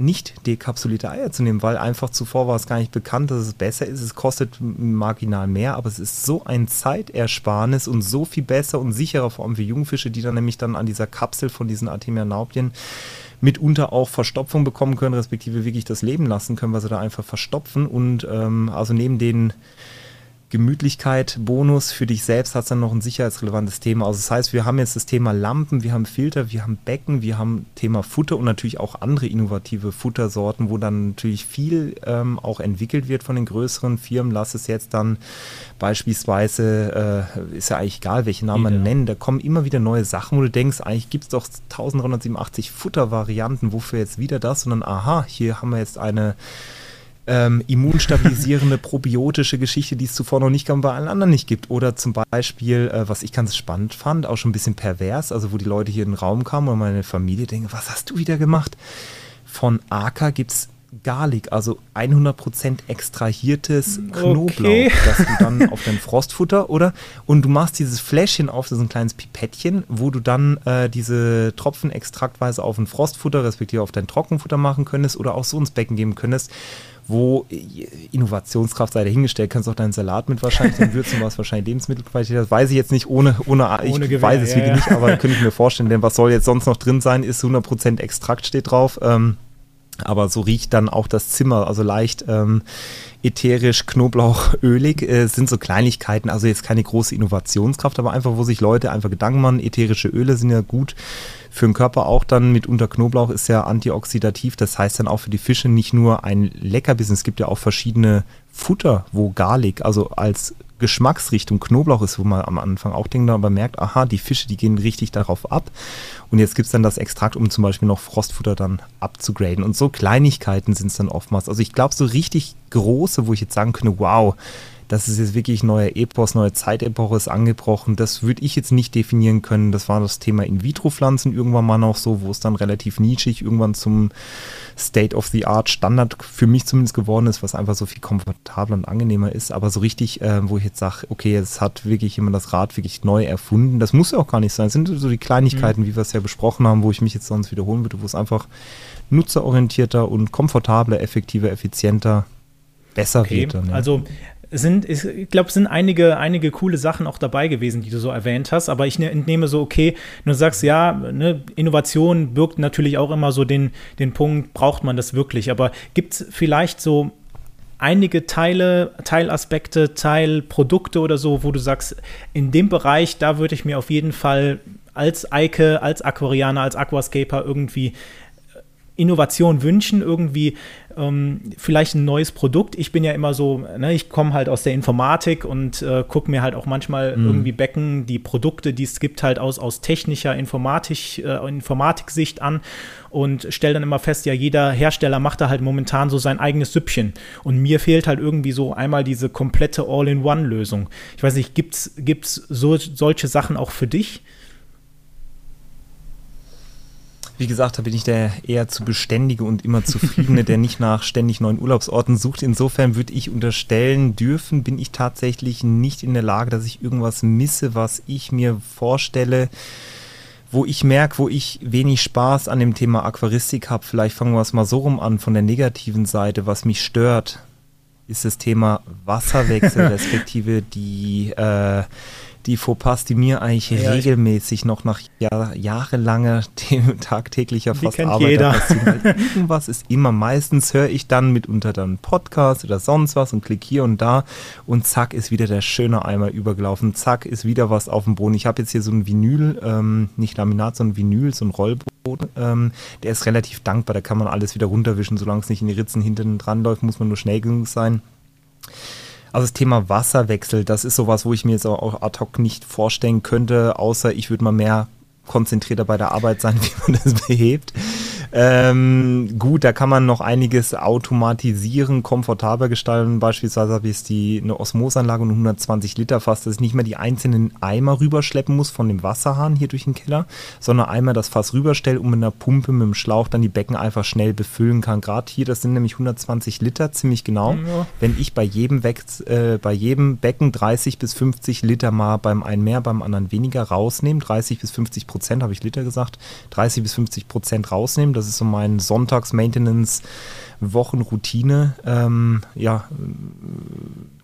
nicht dekapsulierte Eier zu nehmen, weil einfach zuvor war es gar nicht bekannt, dass es besser ist. Es kostet marginal mehr, aber es ist so ein Zeitersparnis und so viel besser und sicherer, vor allem für Jungfische, die dann nämlich dann an dieser Kapsel von diesen Artemia naupien mitunter auch Verstopfung bekommen können, respektive wirklich das Leben lassen können, weil sie da einfach verstopfen. Und ähm, also neben den Gemütlichkeit, Bonus für dich selbst hat es dann noch ein sicherheitsrelevantes Thema. Also das heißt, wir haben jetzt das Thema Lampen, wir haben Filter, wir haben Becken, wir haben Thema Futter und natürlich auch andere innovative Futtersorten, wo dann natürlich viel ähm, auch entwickelt wird von den größeren Firmen. Lass es jetzt dann beispielsweise, äh, ist ja eigentlich egal, welche Namen man nennen, da kommen immer wieder neue Sachen, wo du denkst, eigentlich gibt es doch 1387 Futtervarianten, wofür jetzt wieder das? Sondern aha, hier haben wir jetzt eine ähm, immunstabilisierende [LAUGHS] probiotische Geschichte, die es zuvor noch nicht gab und bei allen anderen nicht gibt. Oder zum Beispiel, äh, was ich ganz spannend fand, auch schon ein bisschen pervers, also wo die Leute hier in den Raum kamen und meine Familie denken, was hast du wieder gemacht? Von Aka gibt es Garlic, also 100% extrahiertes Knoblauch, okay. das du dann [LAUGHS] auf dein Frostfutter oder und du machst dieses Fläschchen auf, das ist ein kleines Pipettchen, wo du dann äh, diese Tropfen extraktweise auf ein Frostfutter respektive auf dein Trockenfutter machen könntest oder auch so ins Becken geben könntest wo Innovationskraft sei dahingestellt, kannst auch deinen Salat mit wahrscheinlich dann würzen, was wahrscheinlich Lebensmittelqualität. Das weiß ich jetzt nicht, ohne, ohne, ohne ich Gewehr, weiß es ja, wirklich ja. nicht, aber könnte ich mir vorstellen, denn was soll jetzt sonst noch drin sein, ist 100% Extrakt steht drauf, ähm, aber so riecht dann auch das Zimmer, also leicht ähm, ätherisch, knoblauchölig, [LAUGHS] äh, sind so Kleinigkeiten, also jetzt keine große Innovationskraft, aber einfach, wo sich Leute einfach Gedanken machen, ätherische Öle sind ja gut für den Körper auch dann mitunter Knoblauch ist ja antioxidativ. Das heißt dann auch für die Fische nicht nur ein Leckerbissen. Es gibt ja auch verschiedene Futter, wo Garlic, also als Geschmacksrichtung Knoblauch ist, wo man am Anfang auch denkt, aber merkt, aha, die Fische, die gehen richtig darauf ab. Und jetzt gibt es dann das Extrakt, um zum Beispiel noch Frostfutter dann abzugraden. Und so Kleinigkeiten sind es dann oftmals. Also ich glaube, so richtig große, wo ich jetzt sagen könnte, wow, das ist jetzt wirklich neuer Epos, neue Zeitepoche ist angebrochen. Das würde ich jetzt nicht definieren können. Das war das Thema In-vitro-Pflanzen irgendwann mal noch so, wo es dann relativ nischig irgendwann zum State-of-the-Art-Standard für mich zumindest geworden ist, was einfach so viel komfortabler und angenehmer ist. Aber so richtig, äh, wo ich jetzt sage, okay, es hat wirklich jemand das Rad wirklich neu erfunden. Das muss ja auch gar nicht sein. Es sind so die Kleinigkeiten, mhm. wie wir es ja besprochen haben, wo ich mich jetzt sonst wiederholen würde, wo es einfach nutzerorientierter und komfortabler, effektiver, effizienter besser okay. wird. Dann, ja. Also sind, ich glaube, sind einige, einige coole Sachen auch dabei gewesen, die du so erwähnt hast, aber ich ne, entnehme so, okay, du sagst, ja, ne, Innovation birgt natürlich auch immer so den, den Punkt, braucht man das wirklich, aber gibt es vielleicht so einige Teile, Teilaspekte, Teilprodukte oder so, wo du sagst, in dem Bereich, da würde ich mir auf jeden Fall als Eike, als Aquarianer, als Aquascaper irgendwie Innovation wünschen, irgendwie ähm, vielleicht ein neues Produkt. Ich bin ja immer so, ne, ich komme halt aus der Informatik und äh, gucke mir halt auch manchmal mhm. irgendwie Becken, die Produkte, die es gibt, halt aus, aus technischer Informatik, äh, Informatiksicht an und stelle dann immer fest, ja, jeder Hersteller macht da halt momentan so sein eigenes Süppchen. Und mir fehlt halt irgendwie so einmal diese komplette All-in-One-Lösung. Ich weiß nicht, gibt es so, solche Sachen auch für dich? Wie gesagt, da bin ich der eher zu beständige und immer zufriedene, der nicht nach ständig neuen Urlaubsorten sucht. Insofern würde ich unterstellen dürfen, bin ich tatsächlich nicht in der Lage, dass ich irgendwas misse, was ich mir vorstelle, wo ich merke, wo ich wenig Spaß an dem Thema Aquaristik habe. Vielleicht fangen wir es mal so rum an, von der negativen Seite, was mich stört, ist das Thema Wasserwechsel, [LAUGHS] respektive die äh, die Fauxpas, die mir eigentlich ja, regelmäßig noch nach Jahr, jahrelanger [LAUGHS] tagtäglicher fast Arbeit jeder. passieren. [LAUGHS] irgendwas ist immer. Meistens höre ich dann mitunter dann Podcast oder sonst was und klicke hier und da und zack ist wieder der schöne Eimer übergelaufen. Zack ist wieder was auf dem Boden. Ich habe jetzt hier so ein Vinyl, ähm, nicht Laminat, sondern Vinyl, so ein Rollboden. Ähm, der ist relativ dankbar. Da kann man alles wieder runterwischen, solange es nicht in die Ritzen hinten dran läuft, muss man nur schnell genug sein. Also das Thema Wasserwechsel, das ist sowas, wo ich mir jetzt auch ad hoc nicht vorstellen könnte, außer ich würde mal mehr konzentrierter bei der Arbeit sein, [LAUGHS] wie man das behebt. Ähm, gut, da kann man noch einiges automatisieren, komfortabler gestalten. Beispielsweise habe ich jetzt die, eine Osmosanlage und 120 Liter Fass, dass ich nicht mehr die einzelnen Eimer rüberschleppen muss von dem Wasserhahn hier durch den Keller, sondern einmal das Fass rüberstelle und mit einer Pumpe, mit dem Schlauch dann die Becken einfach schnell befüllen kann. Gerade hier, das sind nämlich 120 Liter, ziemlich genau. Ja. Wenn ich bei jedem, Be äh, bei jedem Becken 30 bis 50 Liter mal beim einen mehr, beim anderen weniger rausnehme, 30 bis 50 Prozent habe ich Liter gesagt, 30 bis 50 Prozent rausnehmen, das ist so mein Sonntags-Maintenance-Wochenroutine. Ähm, ja,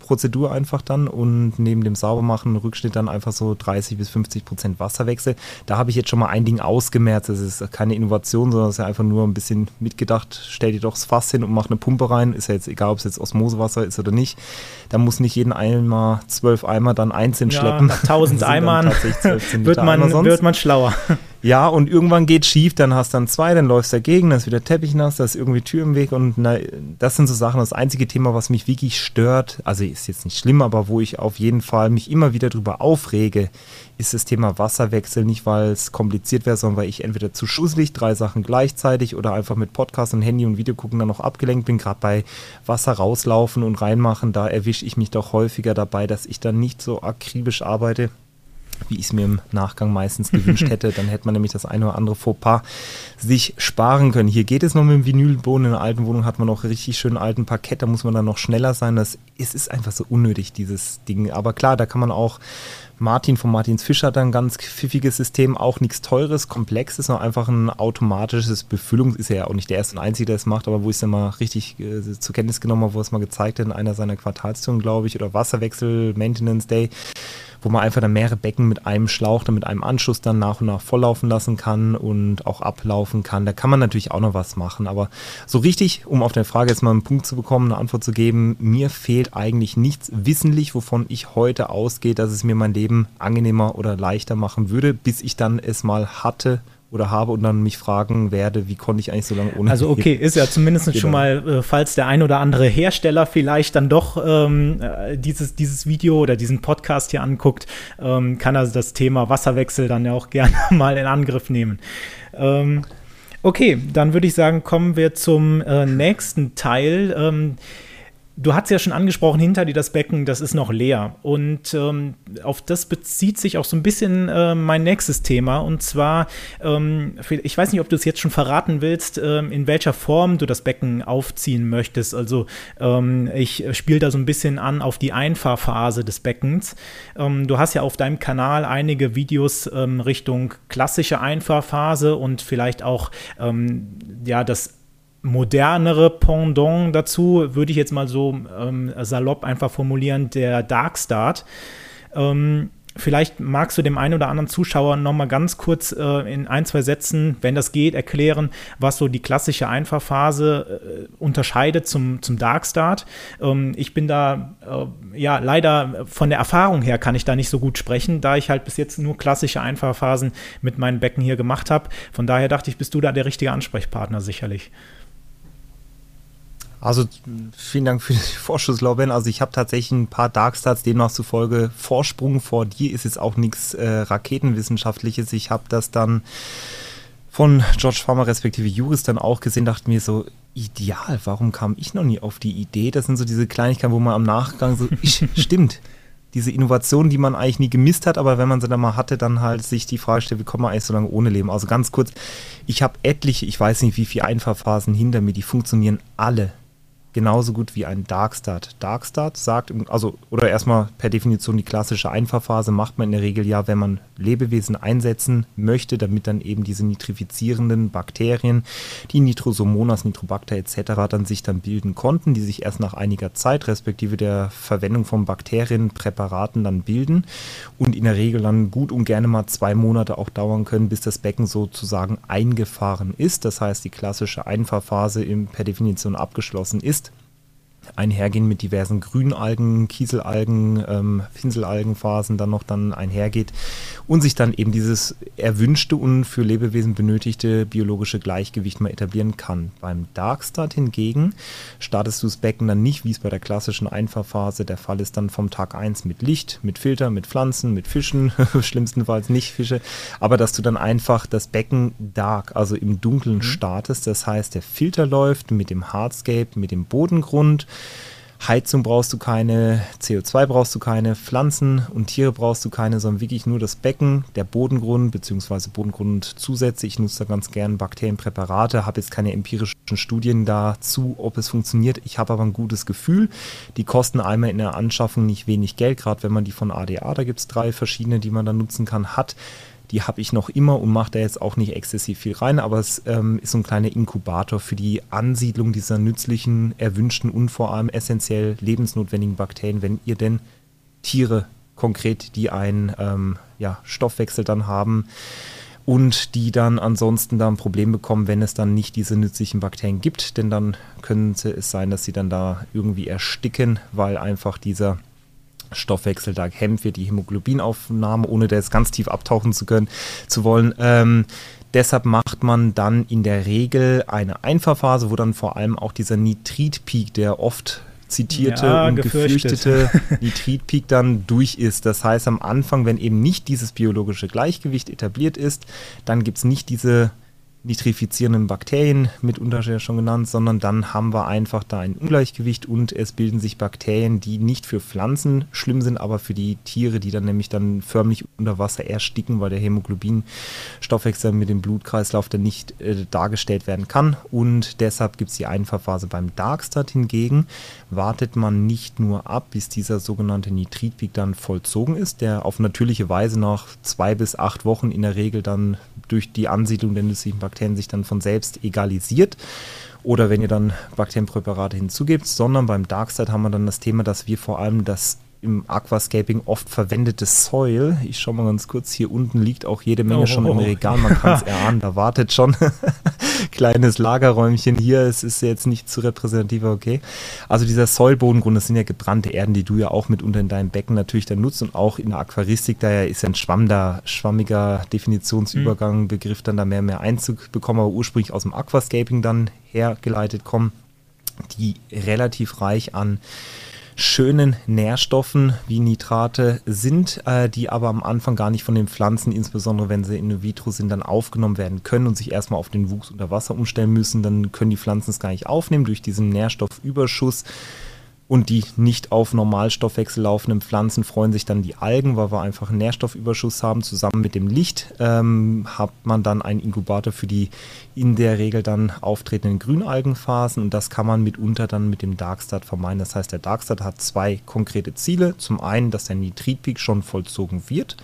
Prozedur einfach dann und neben dem Saubermachen Rückschnitt dann einfach so 30 bis 50 Prozent Wasserwechsel. Da habe ich jetzt schon mal ein Ding ausgemerzt. Das ist keine Innovation, sondern es ist ja einfach nur ein bisschen mitgedacht. Stell dir doch das Fass hin und mach eine Pumpe rein. Ist ja jetzt egal, ob es jetzt Osmosewasser ist oder nicht. Da muss nicht jeden Eimer, zwölf Eimer dann einzeln ja, schleppen. Nach 1000 [LAUGHS] Eimern [LAUGHS] wird man, wird man schlauer. [LAUGHS] Ja, und irgendwann geht schief, dann hast du dann zwei, dann läufst du dagegen, dann ist wieder Teppich nass, da ist irgendwie Tür im Weg und na, das sind so Sachen. Das einzige Thema, was mich wirklich stört, also ist jetzt nicht schlimm, aber wo ich auf jeden Fall mich immer wieder drüber aufrege, ist das Thema Wasserwechsel. Nicht, weil es kompliziert wäre, sondern weil ich entweder zu schusselig drei Sachen gleichzeitig oder einfach mit Podcast und Handy und Video gucken dann noch abgelenkt bin. Gerade bei Wasser rauslaufen und reinmachen, da erwische ich mich doch häufiger dabei, dass ich dann nicht so akribisch arbeite wie ich es mir im Nachgang meistens gewünscht [LAUGHS] hätte. Dann hätte man nämlich das eine oder andere Fauxpas sich sparen können. Hier geht es noch mit dem Vinylboden. In der alten Wohnung hat man noch richtig schönen alten Parkett. Da muss man dann noch schneller sein. Das, es ist einfach so unnötig, dieses Ding. Aber klar, da kann man auch Martin von Martins Fischer hat ein ganz pfiffiges System, auch nichts teures, komplexes, noch einfach ein automatisches Befüllungs, ist er ja auch nicht der erste und einzige, der es macht, aber wo ich es dann mal richtig äh, zur Kenntnis genommen habe, wo es mal gezeigt hat in einer seiner Quartalstouren, glaube ich, oder Wasserwechsel, Maintenance Day, wo man einfach dann mehrere Becken mit einem Schlauch, dann mit einem Anschluss dann nach und nach volllaufen lassen kann und auch ablaufen kann. Da kann man natürlich auch noch was machen. Aber so richtig, um auf der Frage jetzt mal einen Punkt zu bekommen, eine Antwort zu geben, mir fehlt eigentlich nichts wissentlich, wovon ich heute ausgehe, dass es mir mein Leben angenehmer oder leichter machen würde, bis ich dann es mal hatte oder habe und dann mich fragen werde, wie konnte ich eigentlich so lange ohne. Also okay, ist ja zumindest genau. schon mal, äh, falls der ein oder andere Hersteller vielleicht dann doch ähm, äh, dieses, dieses Video oder diesen Podcast hier anguckt, ähm, kann er das Thema Wasserwechsel dann ja auch [LAUGHS] gerne mal in Angriff nehmen. Ähm, okay, dann würde ich sagen, kommen wir zum äh, nächsten Teil. Du hast ja schon angesprochen, hinter dir das Becken, das ist noch leer. Und ähm, auf das bezieht sich auch so ein bisschen äh, mein nächstes Thema. Und zwar, ähm, ich weiß nicht, ob du es jetzt schon verraten willst, ähm, in welcher Form du das Becken aufziehen möchtest. Also ähm, ich spiele da so ein bisschen an auf die Einfahrphase des Beckens. Ähm, du hast ja auf deinem Kanal einige Videos ähm, Richtung klassische Einfahrphase und vielleicht auch ja das modernere Pendant dazu, würde ich jetzt mal so ähm, salopp einfach formulieren, der Dark Start. Ähm, vielleicht magst du dem einen oder anderen Zuschauer noch mal ganz kurz äh, in ein, zwei Sätzen, wenn das geht, erklären, was so die klassische Einfahrphase äh, unterscheidet zum, zum Dark Start. Ähm, ich bin da, äh, ja, leider von der Erfahrung her kann ich da nicht so gut sprechen, da ich halt bis jetzt nur klassische Einfahrphasen mit meinen Becken hier gemacht habe. Von daher dachte ich, bist du da der richtige Ansprechpartner sicherlich. Also vielen Dank für den [LAUGHS] Vorschuss, Lauben. Also ich habe tatsächlich ein paar Darkstarts, demnach zufolge Vorsprung vor dir ist jetzt auch nichts äh, Raketenwissenschaftliches. Ich habe das dann von George Farmer respektive Juris dann auch gesehen, dachte mir so, ideal, warum kam ich noch nie auf die Idee? Das sind so diese Kleinigkeiten, wo man am Nachgang so, [LAUGHS] ich, stimmt, diese Innovation, die man eigentlich nie gemisst hat, aber wenn man sie dann mal hatte, dann halt sich die Frage stellt, wie kommt man eigentlich so lange ohne Leben? Also ganz kurz, ich habe etliche, ich weiß nicht wie viele Einfahrphasen hinter mir, die funktionieren alle genauso gut wie ein Darkstart. Darkstart sagt, also, oder erstmal per Definition die klassische Einfahrphase macht man in der Regel ja, wenn man Lebewesen einsetzen möchte, damit dann eben diese nitrifizierenden Bakterien, die Nitrosomonas, Nitrobacter etc. dann sich dann bilden konnten, die sich erst nach einiger Zeit, respektive der Verwendung von Bakterienpräparaten dann bilden und in der Regel dann gut und gerne mal zwei Monate auch dauern können, bis das Becken sozusagen eingefahren ist. Das heißt, die klassische Einfahrphase per Definition abgeschlossen ist einhergehen mit diversen Grünalgen, Kieselalgen, ähm, Finselalgenphasen dann noch dann einhergeht und sich dann eben dieses erwünschte und für Lebewesen benötigte biologische Gleichgewicht mal etablieren kann. Beim Darkstart hingegen startest du das Becken dann nicht, wie es bei der klassischen Einfahrphase der Fall ist, dann vom Tag 1 mit Licht, mit Filter, mit Pflanzen, mit Fischen, [LAUGHS] schlimmstenfalls nicht Fische, aber dass du dann einfach das Becken dark, also im Dunkeln mhm. startest, das heißt der Filter läuft mit dem Hardscape, mit dem Bodengrund, Heizung brauchst du keine, CO2 brauchst du keine, Pflanzen und Tiere brauchst du keine, sondern wirklich nur das Becken, der Bodengrund bzw. Bodengrund zusätzlich. Ich nutze da ganz gern Bakterienpräparate, habe jetzt keine empirischen Studien dazu, ob es funktioniert. Ich habe aber ein gutes Gefühl. Die kosten einmal in der Anschaffung nicht wenig Geld, gerade wenn man die von ADA, da gibt es drei verschiedene, die man dann nutzen kann, hat die habe ich noch immer und mache da jetzt auch nicht exzessiv viel rein, aber es ähm, ist so ein kleiner Inkubator für die Ansiedlung dieser nützlichen, erwünschten und vor allem essentiell lebensnotwendigen Bakterien, wenn ihr denn Tiere konkret, die einen ähm, ja, Stoffwechsel dann haben und die dann ansonsten da ein Problem bekommen, wenn es dann nicht diese nützlichen Bakterien gibt, denn dann könnte es sein, dass sie dann da irgendwie ersticken, weil einfach dieser Stoffwechsel da hemmt wird, die Hämoglobinaufnahme, ohne da jetzt ganz tief abtauchen zu können, zu wollen. Ähm, deshalb macht man dann in der Regel eine Einfahrphase, wo dann vor allem auch dieser Nitritpeak, der oft zitierte ja, und gefürchtete [LAUGHS] Nitritpeak dann durch ist. Das heißt, am Anfang, wenn eben nicht dieses biologische Gleichgewicht etabliert ist, dann gibt es nicht diese nitrifizierenden Bakterien mitunter schon genannt, sondern dann haben wir einfach da ein Ungleichgewicht und es bilden sich Bakterien, die nicht für Pflanzen schlimm sind, aber für die Tiere, die dann nämlich dann förmlich unter Wasser ersticken, weil der Hämoglobin-Stoffwechsel mit dem Blutkreislauf dann nicht äh, dargestellt werden kann. Und deshalb gibt es die Einfahrphase beim Darkstart hingegen. Wartet man nicht nur ab, bis dieser sogenannte Nitritpeak dann vollzogen ist, der auf natürliche Weise nach zwei bis acht Wochen in der Regel dann durch die Ansiedlung der nützlichen Bakterien Bakterien sich dann von selbst egalisiert oder wenn ihr dann Bakterienpräparate hinzugebt, sondern beim Darkstart haben wir dann das Thema, dass wir vor allem das im Aquascaping oft verwendete Soil. Ich schaue mal ganz kurz, hier unten liegt auch jede Menge oh, schon im oh, oh. Regal, man kann es [LAUGHS] erahnen, da wartet schon [LAUGHS] kleines Lagerräumchen hier, es ist jetzt nicht zu repräsentativ, okay. Also dieser Soil-Bodengrund, das sind ja gebrannte Erden, die du ja auch mitunter in deinem Becken natürlich dann nutzt und auch in der Aquaristik, da ist ein Schwamm da, schwammiger Definitionsübergang, mhm. Begriff dann da mehr und mehr Einzug bekommen, aber ursprünglich aus dem Aquascaping dann hergeleitet kommen, die relativ reich an schönen Nährstoffen wie Nitrate sind, äh, die aber am Anfang gar nicht von den Pflanzen, insbesondere wenn sie in vitro sind, dann aufgenommen werden können und sich erstmal auf den Wuchs unter Wasser umstellen müssen. Dann können die Pflanzen es gar nicht aufnehmen durch diesen Nährstoffüberschuss und die nicht auf Normalstoffwechsel laufenden Pflanzen freuen sich dann die Algen, weil wir einfach einen Nährstoffüberschuss haben. Zusammen mit dem Licht ähm, hat man dann einen Inkubator für die in der Regel dann auftretenden Grünalgenphasen und das kann man mitunter dann mit dem Darkstart vermeiden. Das heißt, der Darkstart hat zwei konkrete Ziele. Zum einen, dass der Nitritpeak schon vollzogen wird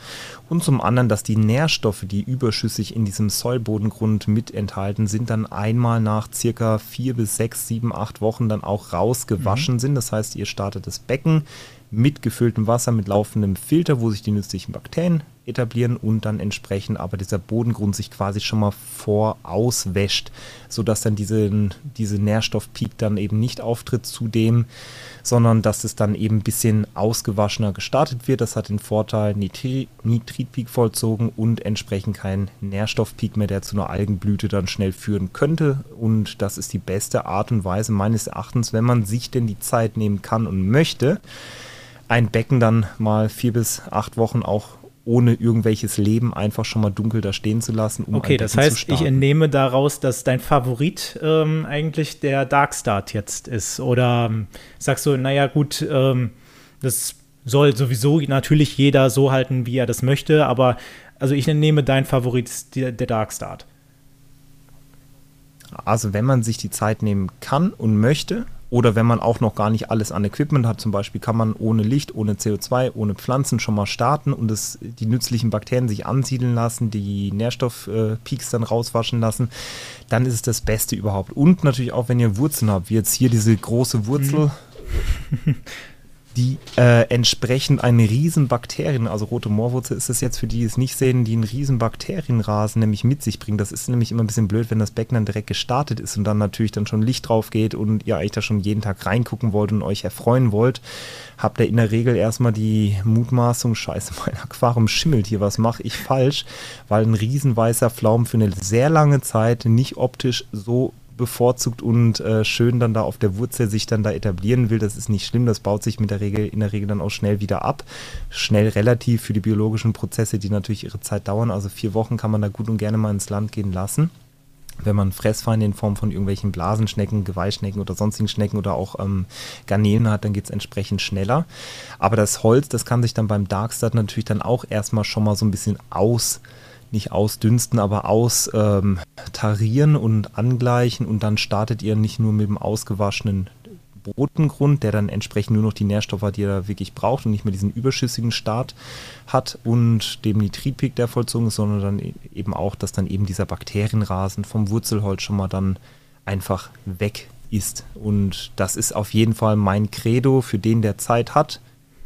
und zum anderen, dass die Nährstoffe, die überschüssig in diesem Sollbodengrund mit enthalten sind, dann einmal nach circa vier bis sechs, sieben, acht Wochen dann auch rausgewaschen mhm. sind. Das heißt, ihr startet das Becken mit gefülltem Wasser, mit laufendem Filter, wo sich die nützlichen Bakterien etablieren und dann entsprechend aber dieser Bodengrund sich quasi schon mal vorauswäscht, sodass dann diese, diese Nährstoffpeak dann eben nicht auftritt zudem, sondern dass es dann eben ein bisschen ausgewaschener gestartet wird. Das hat den Vorteil, Nitri Nitritpeak vollzogen und entsprechend kein Nährstoffpeak mehr, der zu einer Algenblüte dann schnell führen könnte. Und das ist die beste Art und Weise meines Erachtens, wenn man sich denn die Zeit nehmen kann und möchte, ein Becken dann mal vier bis acht Wochen auch ohne irgendwelches Leben einfach schon mal dunkel da stehen zu lassen. Um okay, das heißt, ich entnehme daraus, dass dein Favorit ähm, eigentlich der Dark Start jetzt ist. Oder ähm, sagst du, naja, gut, ähm, das soll sowieso natürlich jeder so halten, wie er das möchte, aber also ich nehme dein Favorit der, der Dark Start. Also wenn man sich die Zeit nehmen kann und möchte, oder wenn man auch noch gar nicht alles an Equipment hat, zum Beispiel kann man ohne Licht, ohne CO2, ohne Pflanzen schon mal starten und das, die nützlichen Bakterien sich ansiedeln lassen, die Nährstoffpeaks dann rauswaschen lassen, dann ist es das Beste überhaupt. Und natürlich auch, wenn ihr Wurzeln habt, wie jetzt hier diese große Wurzel. [LAUGHS] Die äh, entsprechend einen riesen Bakterien, also rote Moorwurzel ist es jetzt für die, die es nicht sehen, die einen riesen Bakterienrasen nämlich mit sich bringen. Das ist nämlich immer ein bisschen blöd, wenn das Becken dann direkt gestartet ist und dann natürlich dann schon Licht drauf geht und ihr eigentlich da schon jeden Tag reingucken wollt und euch erfreuen wollt, habt ihr in der Regel erstmal die Mutmaßung, scheiße, mein Aquarium schimmelt hier, was mache ich falsch? Weil ein riesen weißer Pflaumen für eine sehr lange Zeit nicht optisch so bevorzugt und äh, schön dann da auf der Wurzel sich dann da etablieren will, das ist nicht schlimm, das baut sich mit der Regel in der Regel dann auch schnell wieder ab. Schnell relativ für die biologischen Prozesse, die natürlich ihre Zeit dauern. Also vier Wochen kann man da gut und gerne mal ins Land gehen lassen wenn man Fressfeinde in Form von irgendwelchen Blasenschnecken, Geweihschnecken oder sonstigen Schnecken oder auch ähm, Garnelen hat, dann geht es entsprechend schneller. Aber das Holz, das kann sich dann beim Darkstart natürlich dann auch erstmal schon mal so ein bisschen aus nicht ausdünsten, aber austarieren ähm, und angleichen und dann startet ihr nicht nur mit dem ausgewaschenen Bodengrund, der dann entsprechend nur noch die Nährstoffe hat, die er wirklich braucht und nicht mehr diesen überschüssigen Start hat und dem Nitritpeak, der vollzogen ist, sondern dann e-, eben auch, dass dann eben dieser Bakterienrasen vom Wurzelholz schon mal dann einfach weg ist. Und das ist auf jeden Fall mein Credo für den, der Zeit hat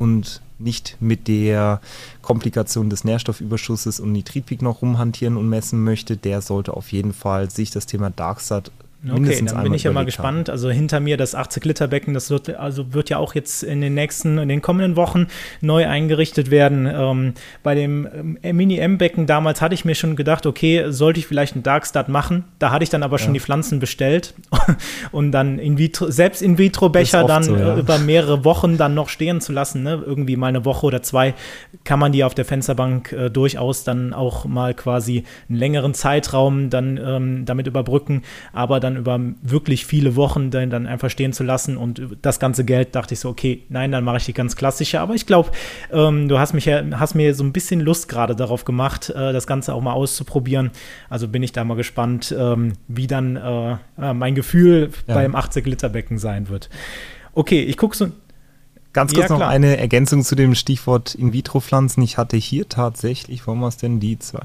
und nicht mit der Komplikation des Nährstoffüberschusses und Nitritpeak noch rumhantieren und messen möchte, der sollte auf jeden Fall sich das Thema Darksat Okay, dann bin ich ja mal gespannt. Also hinter mir das 80-Liter-Becken, das wird, also wird ja auch jetzt in den nächsten, in den kommenden Wochen neu eingerichtet werden. Ähm, bei dem ähm, Mini-M-Becken damals hatte ich mir schon gedacht, okay, sollte ich vielleicht einen Darkstart machen. Da hatte ich dann aber schon ja. die Pflanzen bestellt [LAUGHS] und dann in vitro, selbst In-vitro-Becher dann so, ja. über mehrere Wochen dann noch stehen zu lassen. Ne? Irgendwie mal eine Woche oder zwei kann man die auf der Fensterbank äh, durchaus dann auch mal quasi einen längeren Zeitraum dann ähm, damit überbrücken. Aber dann dann über wirklich viele Wochen dann, dann einfach stehen zu lassen und das ganze Geld dachte ich so, okay, nein, dann mache ich die ganz klassische. Aber ich glaube, ähm, du hast mich ja, hast mir so ein bisschen Lust gerade darauf gemacht, äh, das Ganze auch mal auszuprobieren. Also bin ich da mal gespannt, ähm, wie dann äh, mein Gefühl ja. beim 80-Liter-Becken sein wird. Okay, ich gucke so, Ganz kurz ja, noch eine Ergänzung zu dem Stichwort In-vitro-Pflanzen. Ich hatte hier tatsächlich, warum war es denn die zwei?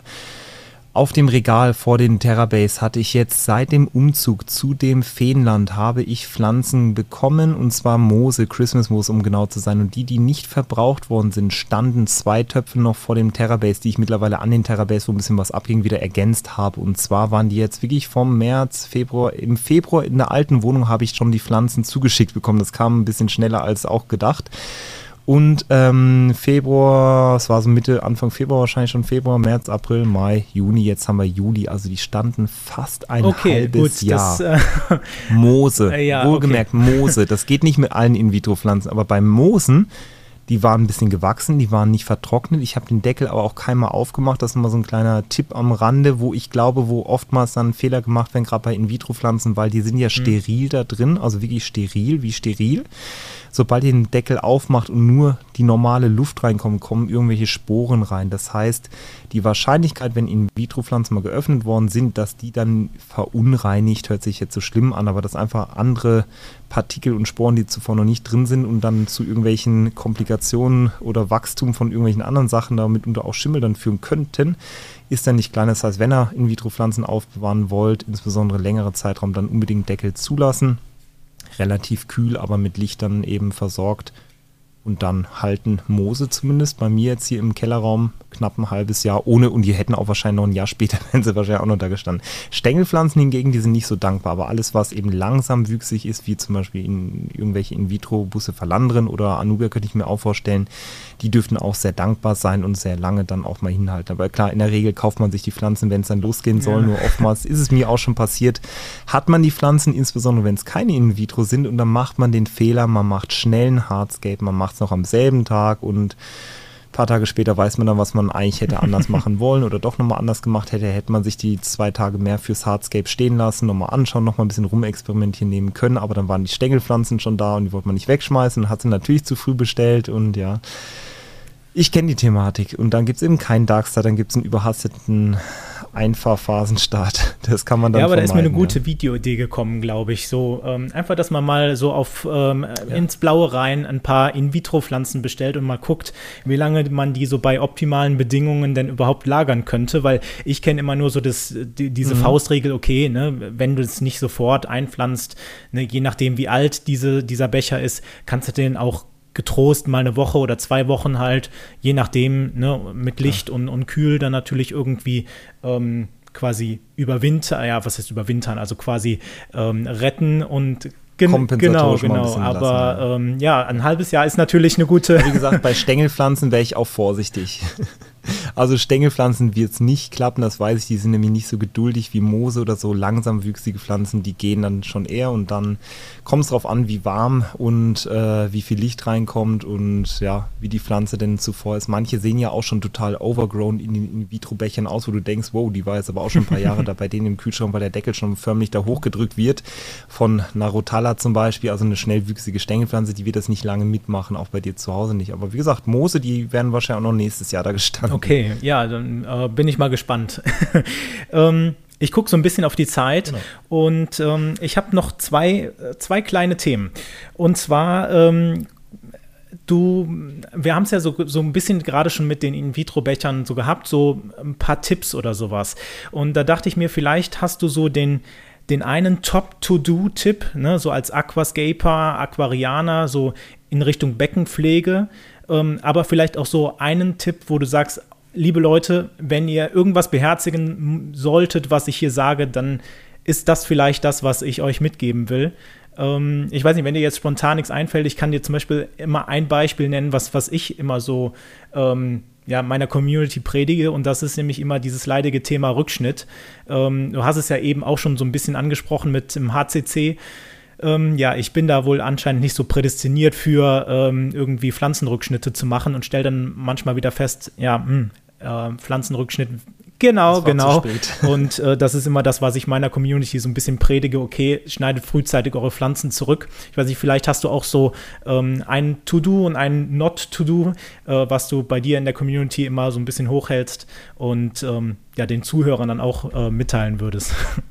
Auf dem Regal vor den Terrabase hatte ich jetzt seit dem Umzug zu dem Feenland habe ich Pflanzen bekommen und zwar Moose, Christmas Moose um genau zu sein. Und die, die nicht verbraucht worden sind, standen zwei Töpfe noch vor dem Terrabase, die ich mittlerweile an den Terrabase, wo ein bisschen was abging, wieder ergänzt habe. Und zwar waren die jetzt wirklich vom März, Februar, im Februar in der alten Wohnung habe ich schon die Pflanzen zugeschickt bekommen, das kam ein bisschen schneller als auch gedacht und ähm, Februar, es war so Mitte, Anfang Februar wahrscheinlich schon Februar, März, April, Mai, Juni, jetzt haben wir Juli. Also die standen fast ein okay, halbes gut, Jahr. Das, äh, [LAUGHS] Moose, äh, [LAUGHS] ja, wohlgemerkt okay. Moose. Das geht nicht mit allen In-vitro-Pflanzen, aber beim Moosen die waren ein bisschen gewachsen, die waren nicht vertrocknet. Ich habe den Deckel aber auch keinmal aufgemacht. Das ist immer so ein kleiner Tipp am Rande, wo ich glaube, wo oftmals dann Fehler gemacht werden, gerade bei In-vitro-Pflanzen, weil die sind ja mhm. steril mhm. da drin, also wirklich steril, wie steril. Sobald ihr den Deckel aufmacht und nur die normale Luft reinkommt, kommen irgendwelche Sporen rein. Das heißt, die Wahrscheinlichkeit, wenn In-vitro-Pflanzen mal geöffnet worden sind, dass die dann verunreinigt, hört sich jetzt so schlimm an, aber dass einfach andere Partikel und Sporen, die zuvor noch nicht drin sind und dann zu irgendwelchen Komplikationen oder Wachstum von irgendwelchen anderen Sachen, damit unter auch Schimmel dann führen könnten, ist dann nicht klein. Das heißt, wenn ihr In-vitro-Pflanzen aufbewahren wollt, insbesondere längere Zeitraum, dann unbedingt Deckel zulassen. Relativ kühl, aber mit Licht dann eben versorgt und dann halten Moose zumindest bei mir jetzt hier im Kellerraum knapp ein halbes Jahr ohne und die hätten auch wahrscheinlich noch ein Jahr später, [LAUGHS] wenn sie wahrscheinlich auch noch da gestanden. Stängelpflanzen hingegen, die sind nicht so dankbar, aber alles, was eben langsam wüchsig ist, wie zum Beispiel in irgendwelche In-vitro-Busse verlandren oder Anubia könnte ich mir auch vorstellen, die dürften auch sehr dankbar sein und sehr lange dann auch mal hinhalten. Aber klar, in der Regel kauft man sich die Pflanzen, wenn es dann losgehen soll. Ja. Nur oftmals ist es mir auch schon passiert, hat man die Pflanzen, insbesondere wenn es keine In-vitro sind, und dann macht man den Fehler, man macht schnell ein Hardscape, man macht es noch am selben Tag und paar Tage später weiß man dann, was man eigentlich hätte anders [LAUGHS] machen wollen oder doch nochmal anders gemacht hätte. Hätte man sich die zwei Tage mehr fürs Hardscape stehen lassen, nochmal anschauen, nochmal ein bisschen rumexperimentieren nehmen können. Aber dann waren die Stängelpflanzen schon da und die wollte man nicht wegschmeißen. Hat sie natürlich zu früh bestellt und ja. Ich kenne die Thematik und dann gibt es eben keinen Darkstar, dann gibt es einen überhasteten Einfahrphasenstart. [LAUGHS] Das kann man dann Ja, aber da ist mir eine gute ja. Videoidee gekommen, glaube ich. So ähm, einfach, dass man mal so auf ähm, ja. ins Blaue rein ein paar In-vitro-Pflanzen bestellt und mal guckt, wie lange man die so bei optimalen Bedingungen denn überhaupt lagern könnte, weil ich kenne immer nur so das, die, diese mhm. Faustregel, okay, ne, wenn du es nicht sofort einpflanzt, ne, je nachdem wie alt diese, dieser Becher ist, kannst du den auch getrost mal eine Woche oder zwei Wochen halt, je nachdem, ne, mit Licht ja. und, und kühl dann natürlich irgendwie ähm, quasi überwintern, ja, was heißt überwintern, also quasi ähm, retten und Gen genau, genau. Aber lassen, ja. Ähm, ja. ein halbes Jahr ist natürlich eine gute. Wie gesagt, bei Stängelpflanzen wäre ich auch vorsichtig. [LAUGHS] Also Stängelpflanzen wird es nicht klappen, das weiß ich. Die sind nämlich nicht so geduldig wie Moose oder so langsamwüchsige Pflanzen. Die gehen dann schon eher und dann kommt es darauf an, wie warm und äh, wie viel Licht reinkommt und ja, wie die Pflanze denn zuvor ist. Manche sehen ja auch schon total overgrown in den In-vitro-Bechern aus, wo du denkst, wow, die war jetzt aber auch schon ein paar Jahre [LAUGHS] da bei denen im Kühlschrank, weil der Deckel schon förmlich da hochgedrückt wird. Von Narotala zum Beispiel, also eine schnellwüchsige Stängelpflanze, die wird das nicht lange mitmachen, auch bei dir zu Hause nicht. Aber wie gesagt, Moose, die werden wahrscheinlich auch noch nächstes Jahr da gestanden. Okay, ja, dann äh, bin ich mal gespannt. [LAUGHS] ähm, ich gucke so ein bisschen auf die Zeit genau. und ähm, ich habe noch zwei, äh, zwei kleine Themen. Und zwar ähm, Du, wir haben es ja so, so ein bisschen gerade schon mit den In-vitro-Bechern so gehabt, so ein paar Tipps oder sowas. Und da dachte ich mir, vielleicht hast du so den, den einen Top-To-Do-Tipp, ne, so als Aquascaper, Aquarianer, so in Richtung Beckenpflege, ähm, aber vielleicht auch so einen Tipp, wo du sagst, liebe Leute, wenn ihr irgendwas beherzigen solltet, was ich hier sage, dann ist das vielleicht das, was ich euch mitgeben will. Ähm, ich weiß nicht, wenn dir jetzt spontan nichts einfällt, ich kann dir zum Beispiel immer ein Beispiel nennen, was, was ich immer so ähm, ja, meiner Community predige und das ist nämlich immer dieses leidige Thema Rückschnitt. Ähm, du hast es ja eben auch schon so ein bisschen angesprochen mit dem HCC ähm, ja, ich bin da wohl anscheinend nicht so prädestiniert für ähm, irgendwie Pflanzenrückschnitte zu machen und stelle dann manchmal wieder fest, ja, mh, hm, äh, Pflanzenrückschnitt Genau, genau. [LAUGHS] Und äh, das ist immer das, was ich meiner Community so ein bisschen predige. Okay, schneidet frühzeitig eure Pflanzen zurück. Ich weiß nicht, vielleicht hast du auch so ähm, ein To-Do und ein Not-To-Do, äh, was du bei dir in der Community immer so ein bisschen hochhältst und ähm, ja, den Zuhörern dann auch äh, mitteilen würdest. [LAUGHS]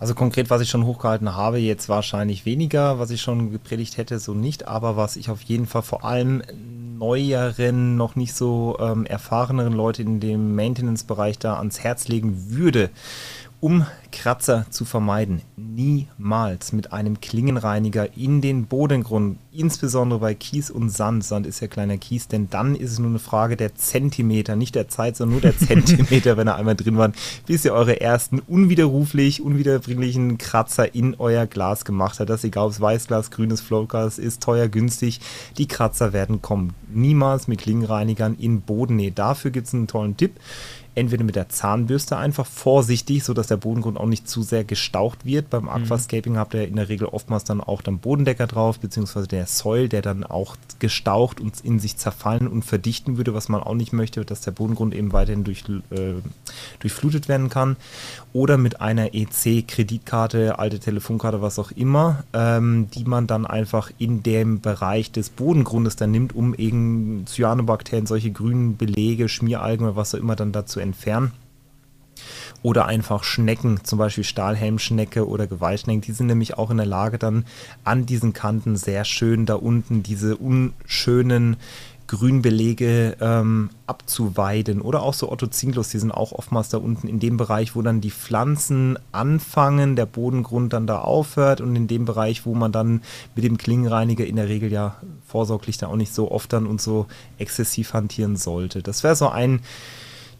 Also konkret, was ich schon hochgehalten habe, jetzt wahrscheinlich weniger, was ich schon gepredigt hätte, so nicht, aber was ich auf jeden Fall vor allem neueren, noch nicht so ähm, erfahreneren Leute in dem Maintenance-Bereich da ans Herz legen würde, um Kratzer zu vermeiden, niemals mit einem Klingenreiniger in den Bodengrund, insbesondere bei Kies und Sand, Sand ist ja kleiner Kies, denn dann ist es nur eine Frage der Zentimeter, nicht der Zeit, sondern nur der [LAUGHS] Zentimeter, wenn er einmal drin war, bis ihr eure ersten unwiderruflich, unwiederbringlichen Kratzer in euer Glas gemacht habt. Das egal, ob es Weißglas, grünes Flowglas ist, teuer, günstig, die Kratzer werden kommen. Niemals mit Klingenreinigern in Bodennähe. Dafür gibt es einen tollen Tipp entweder mit der Zahnbürste einfach vorsichtig, sodass der Bodengrund auch nicht zu sehr gestaucht wird. Beim mhm. Aquascaping habt ihr in der Regel oftmals dann auch dann Bodendecker drauf, beziehungsweise der Soil, der dann auch gestaucht und in sich zerfallen und verdichten würde, was man auch nicht möchte, dass der Bodengrund eben weiterhin durch, äh, durchflutet werden kann. Oder mit einer EC-Kreditkarte, alte Telefonkarte, was auch immer, ähm, die man dann einfach in dem Bereich des Bodengrundes dann nimmt, um eben Cyanobakterien, solche grünen Belege, Schmieralgen oder was auch immer dann dazu entfernen. Oder einfach Schnecken, zum Beispiel Stahlhelmschnecke oder Gewaltschnecken, die sind nämlich auch in der Lage, dann an diesen Kanten sehr schön da unten diese unschönen Grünbelege ähm, abzuweiden. Oder auch so Otto Zinglus, die sind auch oftmals da unten in dem Bereich, wo dann die Pflanzen anfangen, der Bodengrund dann da aufhört und in dem Bereich, wo man dann mit dem Klingenreiniger in der Regel ja vorsorglich da auch nicht so oft dann und so exzessiv hantieren sollte. Das wäre so ein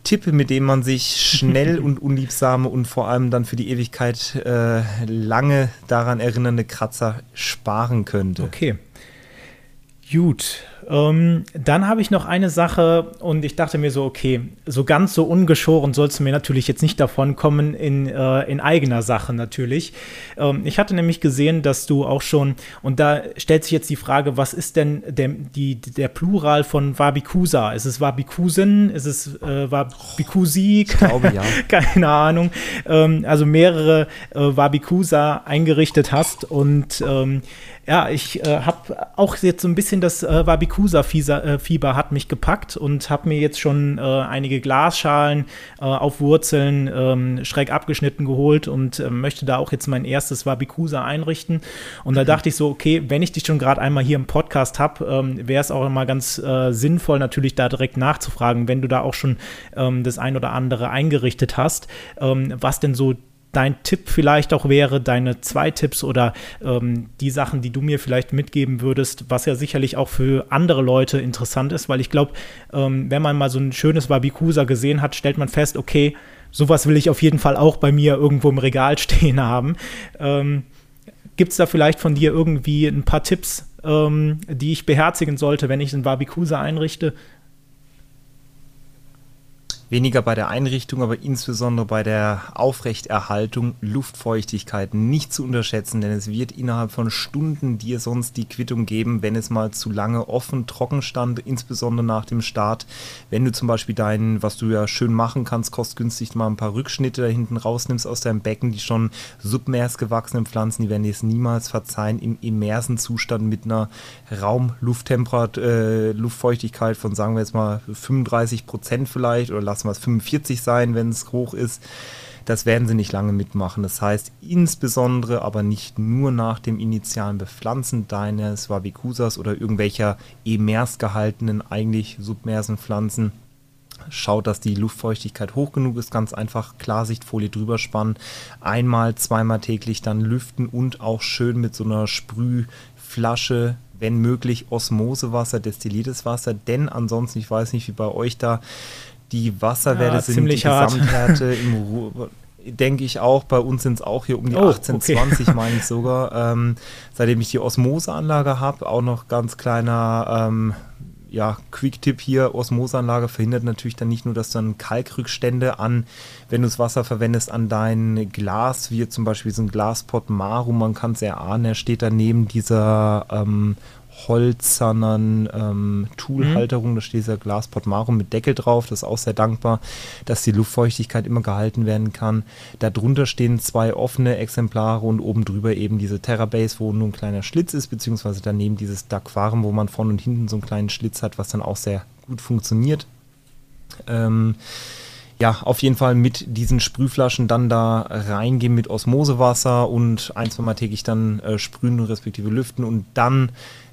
Tipp, mit dem man sich schnell [LAUGHS] und unliebsame und vor allem dann für die Ewigkeit äh, lange daran erinnernde Kratzer sparen könnte. Okay. Gut. Ähm, dann habe ich noch eine Sache und ich dachte mir so, okay, so ganz so ungeschoren sollst du mir natürlich jetzt nicht davon kommen in, äh, in eigener Sache natürlich. Ähm, ich hatte nämlich gesehen, dass du auch schon, und da stellt sich jetzt die Frage, was ist denn der, die, der Plural von Wabikusa? Ist es Wabikusen? Ist es äh, Wabikusi? Ich glaube ja. [LAUGHS] Keine Ahnung. Ähm, also mehrere äh, Wabikusa eingerichtet hast und ähm, ja, ich äh, habe auch jetzt so ein bisschen das äh, Wabikusa-Fieber äh, hat mich gepackt und habe mir jetzt schon äh, einige Glasschalen äh, auf Wurzeln ähm, schräg abgeschnitten geholt und äh, möchte da auch jetzt mein erstes Wabikusa einrichten. Und da mhm. dachte ich so, okay, wenn ich dich schon gerade einmal hier im Podcast habe, ähm, wäre es auch immer ganz sinnvoll, natürlich da direkt nachzufragen, wenn du da auch schon ähm, das ein oder andere eingerichtet hast, ähm, was denn so dein Tipp vielleicht auch wäre, deine zwei Tipps oder ähm, die Sachen, die du mir vielleicht mitgeben würdest, was ja sicherlich auch für andere Leute interessant ist, weil ich glaube, ähm, wenn man mal so ein schönes Wabikusa gesehen hat, stellt man fest, okay, sowas will ich auf jeden Fall auch bei mir irgendwo im Regal [LAUGHS] stehen haben. Ähm, Gibt es da vielleicht von dir irgendwie ein paar Tipps, ähm, die ich beherzigen sollte, wenn ich ein Wabikusa einrichte? Weniger bei der Einrichtung, aber insbesondere bei der Aufrechterhaltung Luftfeuchtigkeit nicht zu unterschätzen, denn es wird innerhalb von Stunden dir sonst die Quittung geben, wenn es mal zu lange offen, trocken stand, insbesondere nach dem Start. Wenn du zum Beispiel deinen, was du ja schön machen kannst, kostgünstig mal ein paar Rückschnitte da hinten rausnimmst aus deinem Becken, die schon submers gewachsenen Pflanzen, die werden dir es niemals verzeihen, im immersen Zustand mit einer Raumlufttemperatur, äh, Luftfeuchtigkeit von sagen wir jetzt mal 35 Prozent vielleicht oder lass es 45 sein, wenn es hoch ist. Das werden sie nicht lange mitmachen. Das heißt, insbesondere aber nicht nur nach dem initialen Bepflanzen deines Wabikusas oder irgendwelcher emers gehaltenen, eigentlich submersen Pflanzen. Schaut, dass die Luftfeuchtigkeit hoch genug ist. Ganz einfach Klarsichtfolie drüber spannen. Einmal, zweimal täglich dann lüften und auch schön mit so einer Sprühflasche wenn möglich Osmosewasser, destilliertes Wasser, denn ansonsten, ich weiß nicht, wie bei euch da, die Wasserwerte ja, sind, die Gesamthärte [LAUGHS] im Ruhr, denke ich auch. Bei uns sind es auch hier um die oh, 18, okay. 20, [LAUGHS] meine ich sogar. Ähm, seitdem ich die Osmoseanlage habe, auch noch ganz kleiner ähm, ja, Quick-Tipp hier, Osmoseanlage verhindert natürlich dann nicht nur, dass du dann Kalkrückstände an, wenn du das Wasser verwendest, an dein Glas, wie zum Beispiel so ein Glaspot Maru, man kann es erahnen, er steht daneben dieser ähm, holzernen ähm, Toolhalterung. Mhm. Da steht dieser Glaspot Marum mit Deckel drauf. Das ist auch sehr dankbar, dass die Luftfeuchtigkeit immer gehalten werden kann. Darunter stehen zwei offene Exemplare und oben drüber eben diese Terrabase, wo nur ein kleiner Schlitz ist, beziehungsweise daneben dieses Daquarium, wo man vorne und hinten so einen kleinen Schlitz hat, was dann auch sehr gut funktioniert. Ähm, ja, auf jeden Fall mit diesen Sprühflaschen dann da reingehen mit Osmosewasser und ein, zwei Mal täglich dann äh, sprühen respektive lüften und dann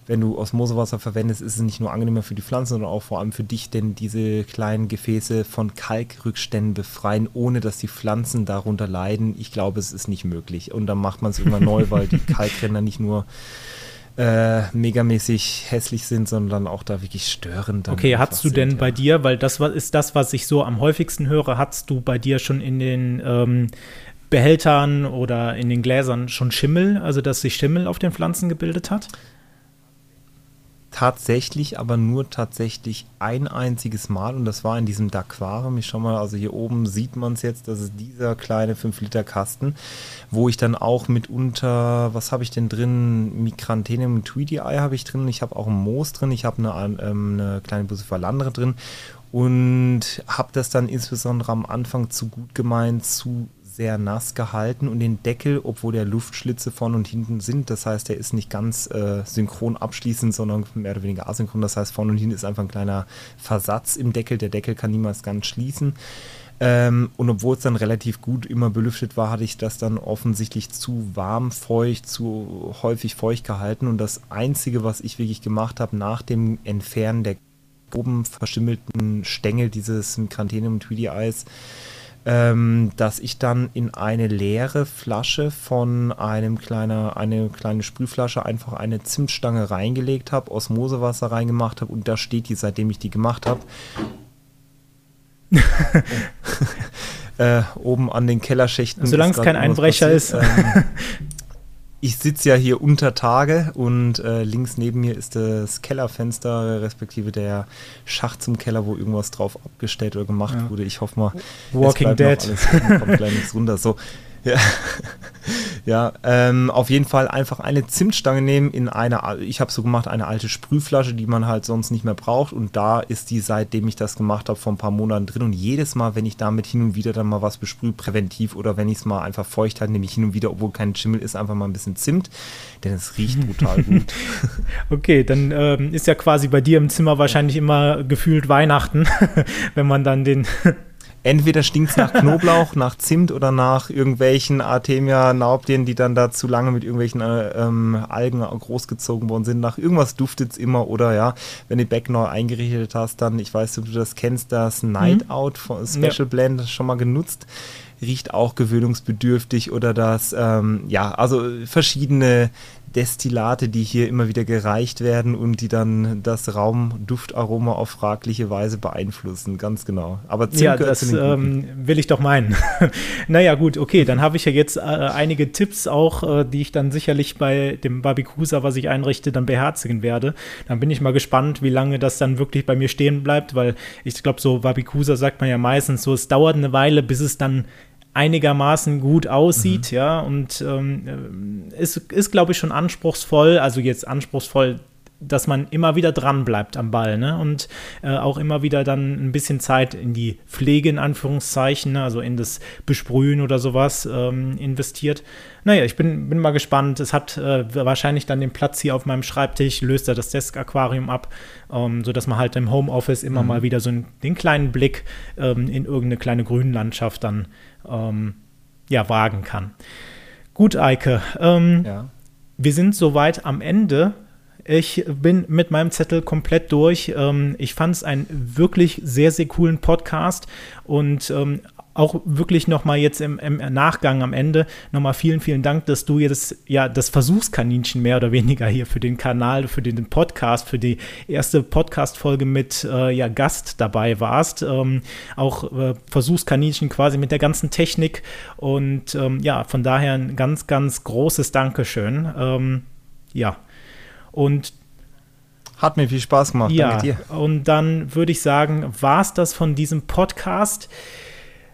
wenn du Osmosewasser verwendest, ist es nicht nur angenehmer für die Pflanzen, sondern auch vor allem für dich, denn diese kleinen Gefäße von Kalkrückständen befreien, ohne dass die Pflanzen darunter leiden. Ich glaube, es ist nicht möglich. Und dann macht man es immer neu, weil die [LAUGHS] Kalkränder nicht nur äh, megamäßig hässlich sind, sondern auch da wirklich störend. Okay, hast du denn sind, bei dir, weil das ist das, was ich so am häufigsten höre, hast du bei dir schon in den ähm, Behältern oder in den Gläsern schon Schimmel, also dass sich Schimmel auf den Pflanzen gebildet hat? Tatsächlich, aber nur tatsächlich ein einziges Mal. Und das war in diesem Daquarium. Ich schau mal, also hier oben sieht man es jetzt, das ist dieser kleine 5-Liter-Kasten, wo ich dann auch mitunter, was habe ich denn drin? Micranthenium Tweedy Eye habe ich drin, ich habe auch ein Moos drin, ich habe eine, ähm, eine kleine Bucephalandre drin. Und habe das dann insbesondere am Anfang zu gut gemeint, zu sehr nass gehalten und den Deckel, obwohl der Luftschlitze vorne und hinten sind, das heißt, der ist nicht ganz äh, synchron abschließend, sondern mehr oder weniger asynchron. Das heißt, vorne und hinten ist einfach ein kleiner Versatz im Deckel. Der Deckel kann niemals ganz schließen. Ähm, und obwohl es dann relativ gut immer belüftet war, hatte ich das dann offensichtlich zu warm, feucht, zu häufig feucht gehalten. Und das Einzige, was ich wirklich gemacht habe nach dem Entfernen der oben verschimmelten Stängel dieses Micranthenium Tweedy Eis, ähm, dass ich dann in eine leere Flasche von einem kleiner, eine kleine Sprühflasche einfach eine Zimtstange reingelegt habe, Osmosewasser reingemacht habe und da steht die, seitdem ich die gemacht habe. [LAUGHS] äh, oben an den Kellerschächten. Solange es kein Einbrecher ist. Ähm, [LAUGHS] ich sitze ja hier unter Tage und äh, links neben mir ist das Kellerfenster, respektive der Schacht zum Keller, wo irgendwas drauf abgestellt oder gemacht ja. wurde. Ich hoffe mal, Walking Dead. Alles, kommt gleich nichts runter. So, ja, [LAUGHS] ja ähm, auf jeden Fall einfach eine Zimtstange nehmen in eine, ich habe so gemacht, eine alte Sprühflasche, die man halt sonst nicht mehr braucht. Und da ist die, seitdem ich das gemacht habe, vor ein paar Monaten drin. Und jedes Mal, wenn ich damit hin und wieder dann mal was besprühe, präventiv oder wenn ich es mal einfach feucht halte, nehme ich hin und wieder, obwohl kein Schimmel ist, einfach mal ein bisschen Zimt, denn es riecht brutal gut. [LAUGHS] [LAUGHS] Okay, dann ähm, ist ja quasi bei dir im Zimmer wahrscheinlich immer gefühlt Weihnachten, wenn man dann den entweder stinkt es nach Knoblauch, [LAUGHS] nach Zimt oder nach irgendwelchen Artemia-Naubdien, die dann da zu lange mit irgendwelchen äh, ähm, Algen großgezogen worden sind. Nach irgendwas duftet es immer oder ja, wenn du Back neu eingerichtet hast, dann, ich weiß, ob du das kennst, das Night mhm. Out von Special ja. Blend schon mal genutzt riecht auch gewöhnungsbedürftig oder das, ähm, ja, also verschiedene Destillate, die hier immer wieder gereicht werden und die dann das Raumduftaroma auf fragliche Weise beeinflussen. Ganz genau. Aber Zimt ja, das ähm, will ich doch meinen. [LAUGHS] naja, gut, okay, dann habe ich ja jetzt äh, einige Tipps auch, äh, die ich dann sicherlich bei dem Barbikusa, was ich einrichte, dann beherzigen werde. Dann bin ich mal gespannt, wie lange das dann wirklich bei mir stehen bleibt, weil ich glaube, so Barbikusa sagt man ja meistens so, es dauert eine Weile, bis es dann einigermaßen gut aussieht, mhm. ja, und ähm, ist, ist glaube ich, schon anspruchsvoll, also jetzt anspruchsvoll, dass man immer wieder dran bleibt am Ball, ne, und äh, auch immer wieder dann ein bisschen Zeit in die Pflege, in Anführungszeichen, ne? also in das Besprühen oder sowas ähm, investiert. Naja, ich bin, bin mal gespannt. Es hat äh, wahrscheinlich dann den Platz hier auf meinem Schreibtisch, löst er das Desk-Aquarium ab, ähm, sodass man halt im Homeoffice immer mhm. mal wieder so einen, den kleinen Blick ähm, in irgendeine kleine Grünlandschaft dann ähm, ja, wagen kann. Gut, Eike. Ähm, ja. Wir sind soweit am Ende. Ich bin mit meinem Zettel komplett durch. Ähm, ich fand es einen wirklich sehr, sehr coolen Podcast und ähm, auch wirklich nochmal jetzt im, im, Nachgang am Ende nochmal vielen, vielen Dank, dass du jetzt ja das Versuchskaninchen mehr oder weniger hier für den Kanal, für den Podcast, für die erste Podcast-Folge mit äh, ja, Gast dabei warst. Ähm, auch äh, Versuchskaninchen quasi mit der ganzen Technik und ähm, ja, von daher ein ganz, ganz großes Dankeschön. Ähm, ja. Und hat mir viel Spaß gemacht. Ja, Danke dir. Und dann würde ich sagen, war es das von diesem Podcast.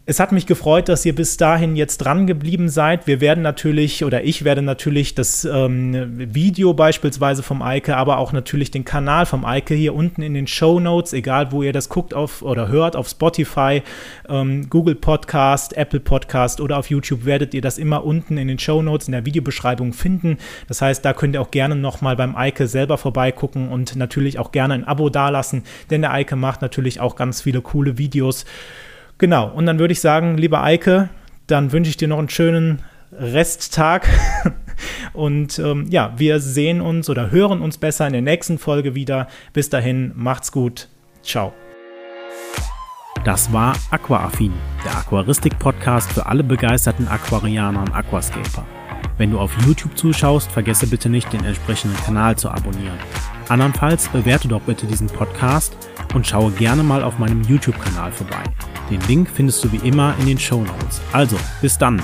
Es hat mich gefreut, dass ihr bis dahin jetzt dran geblieben seid. Wir werden natürlich oder ich werde natürlich das ähm, Video beispielsweise vom Eike, aber auch natürlich den Kanal vom Eike hier unten in den Show Notes, egal wo ihr das guckt auf oder hört, auf Spotify, ähm, Google Podcast, Apple Podcast oder auf YouTube werdet ihr das immer unten in den Show Notes in der Videobeschreibung finden. Das heißt, da könnt ihr auch gerne nochmal beim Eike selber vorbeigucken und natürlich auch gerne ein Abo dalassen, denn der Eike macht natürlich auch ganz viele coole Videos. Genau, und dann würde ich sagen, lieber Eike, dann wünsche ich dir noch einen schönen Resttag. [LAUGHS] Und ähm, ja, wir sehen uns oder hören uns besser in der nächsten Folge wieder. Bis dahin, macht's gut. Ciao. Das war Aquaaffin, der Aquaristik-Podcast für alle begeisterten Aquarianer und Aquascaper. Wenn du auf YouTube zuschaust, vergesse bitte nicht, den entsprechenden Kanal zu abonnieren. Andernfalls bewerte doch bitte diesen Podcast und schaue gerne mal auf meinem YouTube-Kanal vorbei. Den Link findest du wie immer in den Show Notes. Also, bis dann!